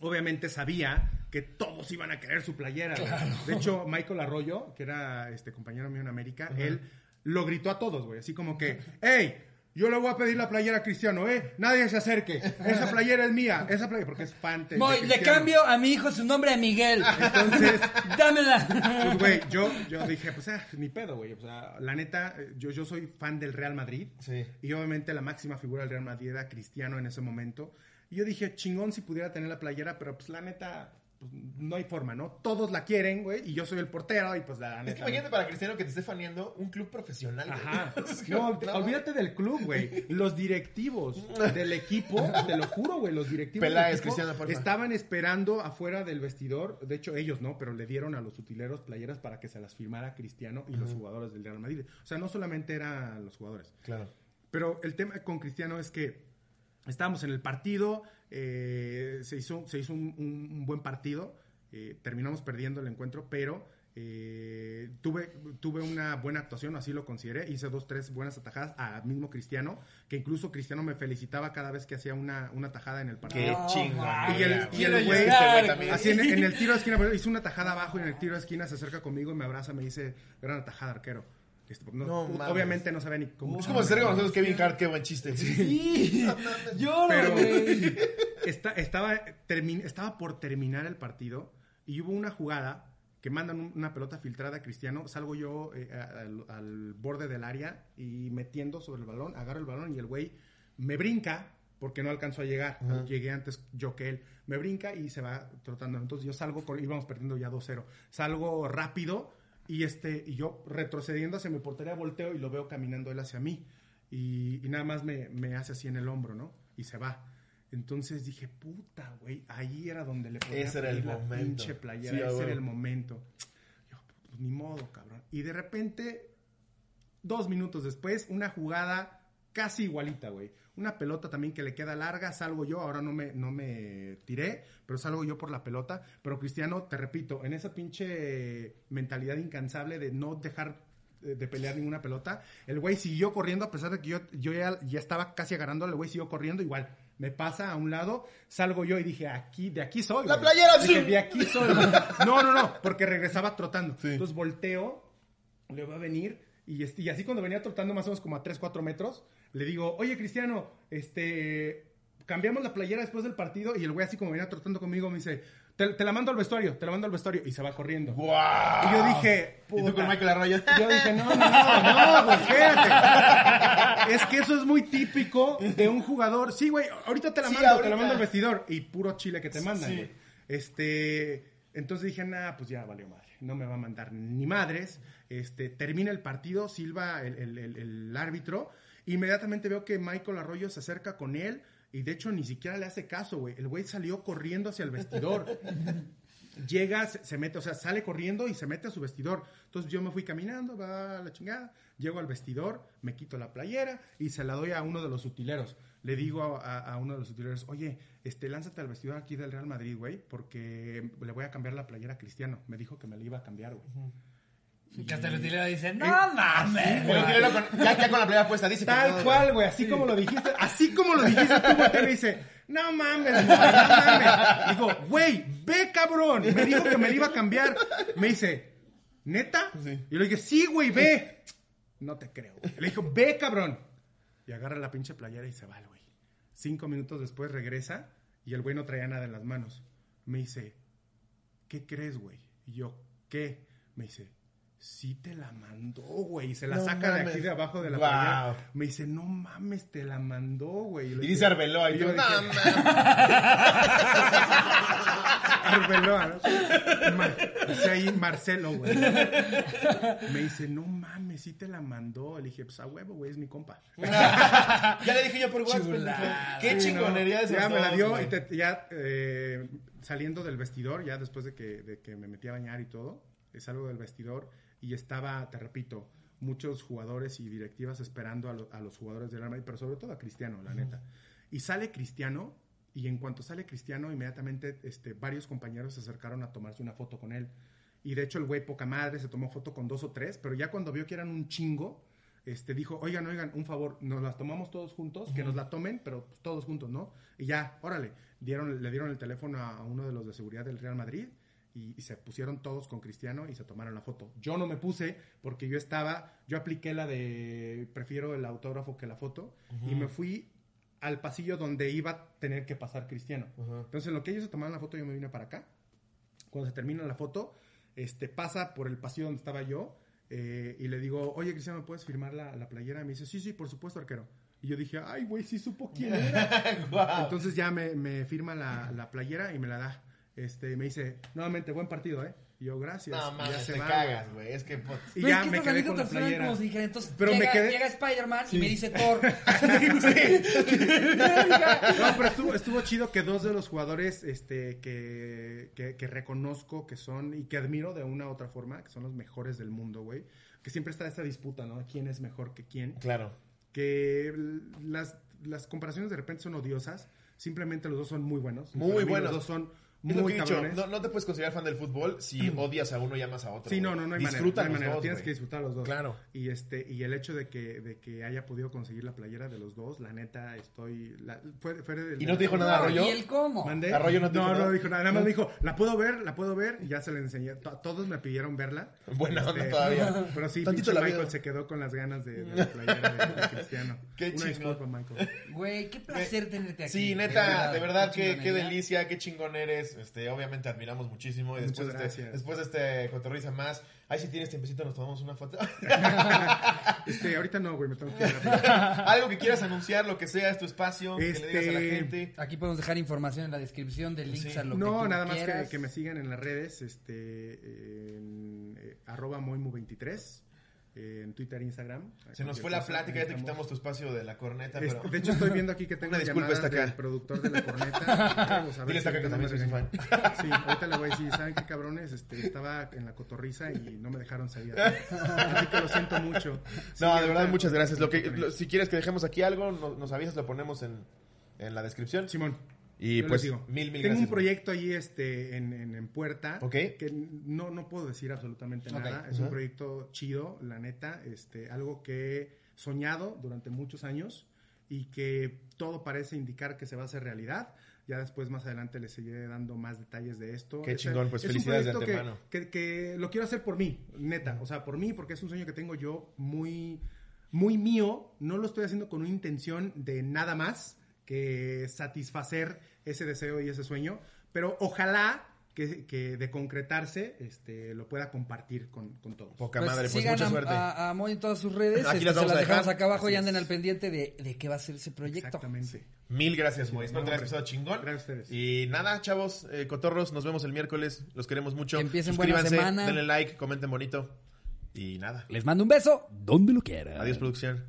obviamente sabía que todos iban a querer su playera. güey. De hecho, Michael Arroyo, que era este compañero mío en América, él lo gritó a todos, güey, así como que, ¡Ey! Yo le voy a pedir la playera a Cristiano, ¿eh? Nadie se acerque. Esa playera es mía. Esa playera, porque es fan le cambio a mi hijo su nombre a Miguel. Entonces, (laughs) Dámela. pues, güey, yo, yo dije, pues, ah, ni pedo, güey. O sea, la neta, yo, yo soy fan del Real Madrid. Sí. Y obviamente la máxima figura del Real Madrid era Cristiano en ese momento. Y yo dije, chingón si pudiera tener la playera, pero pues la neta, pues, no hay forma, ¿no? Todos la quieren, güey, y yo soy el portero y pues la Es neta. que imagínate para Cristiano que te esté faneando un club profesional. güey. Ajá. (laughs) Es No, olvídate del club, güey. Los directivos del equipo, te lo juro, güey, los directivos Peláez, del equipo Cristiano, porfa. estaban esperando afuera del vestidor. De hecho, ellos no, pero le dieron a los utileros playeras para que se las firmara Cristiano y los jugadores del Real Madrid. O sea, no solamente eran los jugadores. Claro. Pero el tema con Cristiano es que estábamos en el partido, eh, se hizo, se hizo un, un- un buen partido, eh, terminamos perdiendo el encuentro, pero eh, tuve, tuve una buena actuación, así lo consideré, hice dos, tres buenas atajadas al mismo Cristiano, que incluso Cristiano me felicitaba cada vez que hacía una, una tajada en el partido. Qué mames. Y el- güey. y el. Así en, en el tiro de esquina, hizo una tajada abajo y en el tiro de esquina se acerca conmigo y me abraza, me dice, gran atajada, arquero. Este, no- No mames. obviamente no sabía ni cómo. Es como hacer con nosotros Kevin Hart, qué buen chiste. Sí. (laughs) Lloro, Pero güey. esta- estaba, termi- estaba por terminar el partido y hubo una jugada que mandan un- una pelota filtrada a Cristiano, salgo yo eh, al, al borde del área y metiendo sobre el balón, agarro el balón y el güey me brinca porque no alcanzó a llegar, llegué antes yo que él, me brinca y se va trotando, entonces yo salgo, con, íbamos perdiendo ya 2-0, salgo rápido y, este, y yo retrocediendo hacia mi portería volteo y lo veo caminando él hacia mí y, y nada más me, me hace así en el hombro, ¿no? Y se va. Entonces dije, puta, güey, ahí era donde le podía Ese era el pedir la momento. pinche playera, Sí, ese era el momento. Yo, pues ni modo, cabrón. Y de repente, dos minutos después, una jugada casi igualita, güey. Una pelota también que le queda larga, salgo yo, ahora no me, no me tiré, pero salgo yo por la pelota. Pero Cristiano, te repito, en esa pinche mentalidad incansable de no dejar eh, de pelear ninguna pelota, el güey siguió corriendo a pesar de que yo, yo ya, ya estaba casi agarrando, el güey siguió corriendo igual. Me pasa a un lado, salgo yo y dije, aquí, de aquí soy. ¡La güey". playera, Dije, sí. de aquí soy. güey. No, no, no, porque regresaba trotando. Sí. Entonces volteo, le va a venir y, este, y así cuando venía trotando más o menos como a 3, 4 metros, le digo, oye Cristiano, este, cambiamos la playera después del partido y el güey así como venía trotando conmigo me dice, te, te la mando al vestuario, te la mando al vestuario y se va corriendo. ¡Guau! Y yo dije, ¿Y tú con Michael Arroyo? (laughs) Yo dije, no, no, no, no, güey, espérate. Es que eso es muy típico de un jugador. Sí, güey, ahorita te la Sí, mando, te la mando al vestidor. Y puro chile que te mandan, Sí. Este, entonces dije, nah, pues ya valió madre. No me va a mandar ni madres. Este, termina el partido, silba el, el- el- el árbitro. Inmediatamente veo que Michael Arroyo se acerca con él Y de hecho ni siquiera le hace caso, güey. El güey salió corriendo hacia el vestidor. (laughs) Llega, se, mete, o sea, sale corriendo y se mete a su vestidor. Entonces yo me fui caminando, va a la chingada, llego al vestidor, me quito la playera y se la doy a uno de los utileros. Le digo a, a- a uno de los utileros, oye, este, lánzate al vestidor aquí del Real Madrid, güey, porque le voy a cambiar la playera a Cristiano. Me dijo que me la iba a cambiar, güey. Que hasta el utilero dice, no mames. El utilero con- ya, ya con la primera puesta dice Tal no, cual, güey, así como lo dijiste, así como lo dijiste tú, voltea y me dice, no mames, güey, no mames. Digo, güey, ve cabrón. Me dijo que me la iba a cambiar. Me dice, ¿neta? Sí. Y le dije, sí, güey, ve. No te creo, güey. Le dijo, ve cabrón. Y agarra la pinche playera y se va, güey. Cinco minutos después regresa y el güey no traía nada en las manos. Me dice, ¿qué crees, güey? Y yo, ¿qué? Me dice, sí te la mandó, güey. Y se la No saca de mames. aquí de abajo de la Guau. playera. Me dice, no mames, te la mandó, güey. le Y dice Arbeloa y y yo no, dije, (laughs) Arbeloa, ¿no? Ma- dice ahí Marcelo, güey. Me dice, no mames, sí te la mandó. Le dije, pues a huevo, güey, es mi compa. (laughs) ya le dije yo por WhatsApp. Chulada. Qué Sí, no, chingonería de esos Ya me la dio y te- ya eh, saliendo del vestidor, ya después de que, de que me metí a bañar y todo, salgo del vestidor y estaba, te repito, muchos jugadores y directivas esperando a, lo- a los jugadores del Real Madrid, pero sobre todo a Cristiano, la neta. Y sale Cristiano y en cuanto sale Cristiano, inmediatamente este, varios compañeros se acercaron a tomarse una foto con él. Y de hecho el güey poca madre se tomó foto con dos o tres, pero ya cuando vio que eran un chingo, este, dijo, oigan, oigan, un favor, nos las tomamos todos juntos, que nos la tomen, pero pues, todos juntos, ¿no? Y ya, órale, dieron, le dieron el teléfono a, a uno de los de seguridad del Real Madrid y, y se pusieron todos con Cristiano y se tomaron la foto. Yo no me puse porque yo estaba, yo apliqué la de, prefiero el autógrafo que la foto, y me fui al pasillo donde iba a tener que pasar Cristiano. Entonces, en lo que ellos se tomaron la foto, yo me vine para acá. Cuando se termina la foto, este, pasa por el pasillo donde estaba yo eh, y le digo, oye, Cristiano, ¿me puedes firmar la, la playera? Y me dice, sí, sí, por supuesto, arquero. Y yo dije, ay, güey, sí supo quién era. (laughs) Entonces ya me, me firma la, la playera y me la da. Este, me dice, nuevamente, buen partido, ¿eh? Y yo, gracias. No Y ya mames, se te va, cagas, güey. Es que... pues, Y ya es que me quedé con la playera. como si dijera, entonces Pero me llega, quedé- llega Spider-Man y Sí. me dice Thor. (laughs) (laughs) No, pero estuvo, estuvo chido que dos de los jugadores este, que, que, que reconozco que son y que admiro de una u otra forma, que son los mejores del mundo, güey. Que siempre está esta disputa, ¿no? ¿Quién es mejor que quién? Claro. Que las, las comparaciones de repente son odiosas. Simplemente los dos son muy buenos. Muy buenos. Los dos son muy dicho, no, no te puedes considerar fan del fútbol si (clears throat) odias a uno y amas a otro. Sí, no, no, no hay Disfrutan manera. no hay manera. dos, Tienes que disfrutar a los dos. Claro. Y este y el hecho de que, de que haya podido conseguir la playera de los dos, la neta, estoy... La, fue, fue del- ¿Y no te dijo nada, Arroyo? ¿Y el cómo? ¿Mandé? Arroyo no te no, dijo no nada. dijo nada. Nada más me dijo, la puedo ver, la puedo ver. Y ya se la enseñé. To- Todos me pidieron verla. Este, (laughs) Buena onda todavía. Pero sí, Tantito pinche la Michael vida. se quedó con las ganas de, de la playera de, de (laughs) Cristiano. Qué disculpa, Michael. Güey, qué placer tenerte aquí. Sí, neta, de verdad, qué, delicia, qué chingón eres. Este, obviamente admiramos muchísimo. Y después, Muchas este, después de este cotorriza más, ahí si tienes tiempecito nos tomamos una foto. (laughs) Este, ahorita no, güey, me tengo que ir (laughs) Algo que quieras anunciar, lo que sea, es tu espacio, que le digas a la Este, gente. Aquí podemos dejar información en la descripción de links Sí. a lo que No, tú nada más que, quieras. que me sigan en las redes, este, en eh, arroba moimu23, eh, en Twitter, Instagram. Se nos fue la cosa, plática, ya te quitamos tu espacio de la corneta, pero... de hecho, estoy viendo aquí que tengo Una disculpa, está acá. del productor de la corneta. (laughs) Vamos a ver si acá que también soy fan. Sí, ahorita le voy a decir, ¿saben qué cabrones? Este, estaba en la cotorriza y no me dejaron salir. Así que lo siento mucho. Sí, No, de verdad, muchas gracias. Lo que, lo- si quieres que dejemos aquí algo, no- nos avisas, lo ponemos en, en la descripción. Simón. Y yo pues, digo, mil, mil Tengo gracias. un proyecto ahí este, en, en, en puerta Ok. que no, no puedo decir absolutamente nada. Es Ajá. un proyecto chido, la neta. Este, algo que he soñado durante muchos años y que todo parece indicar que se va a hacer realidad. Ya después, más adelante, les seguiré dando más detalles de esto. Qué chingón, pues, es felicidades de proyecto que- antemano. Que, que lo quiero hacer por mí, neta. O sea, por mí, porque es un sueño que tengo yo muy, muy mío. No lo estoy haciendo con una intención de nada más que satisfacer ese deseo y ese sueño. Pero ojalá que, que de concretarse este, lo pueda compartir con, con todos. Poca Pues madre, pues sigan mucha a, suerte. a, a Moy en todas sus redes. Aquí este, las vamos se a dejamos dejar. acá abajo Así y anden es. al pendiente de, de qué va a ser ese proyecto. Exactamente. Mil gracias, Moy. Espero que hayas pasado chingón. Gracias a ustedes. Y nada, chavos, eh, cotorros, nos vemos el miércoles. Los queremos mucho. Que empiecen buena Suscríbanse, semana. denle like, comenten bonito. Y nada. Les mando un beso donde lo quieran. Adiós, producción.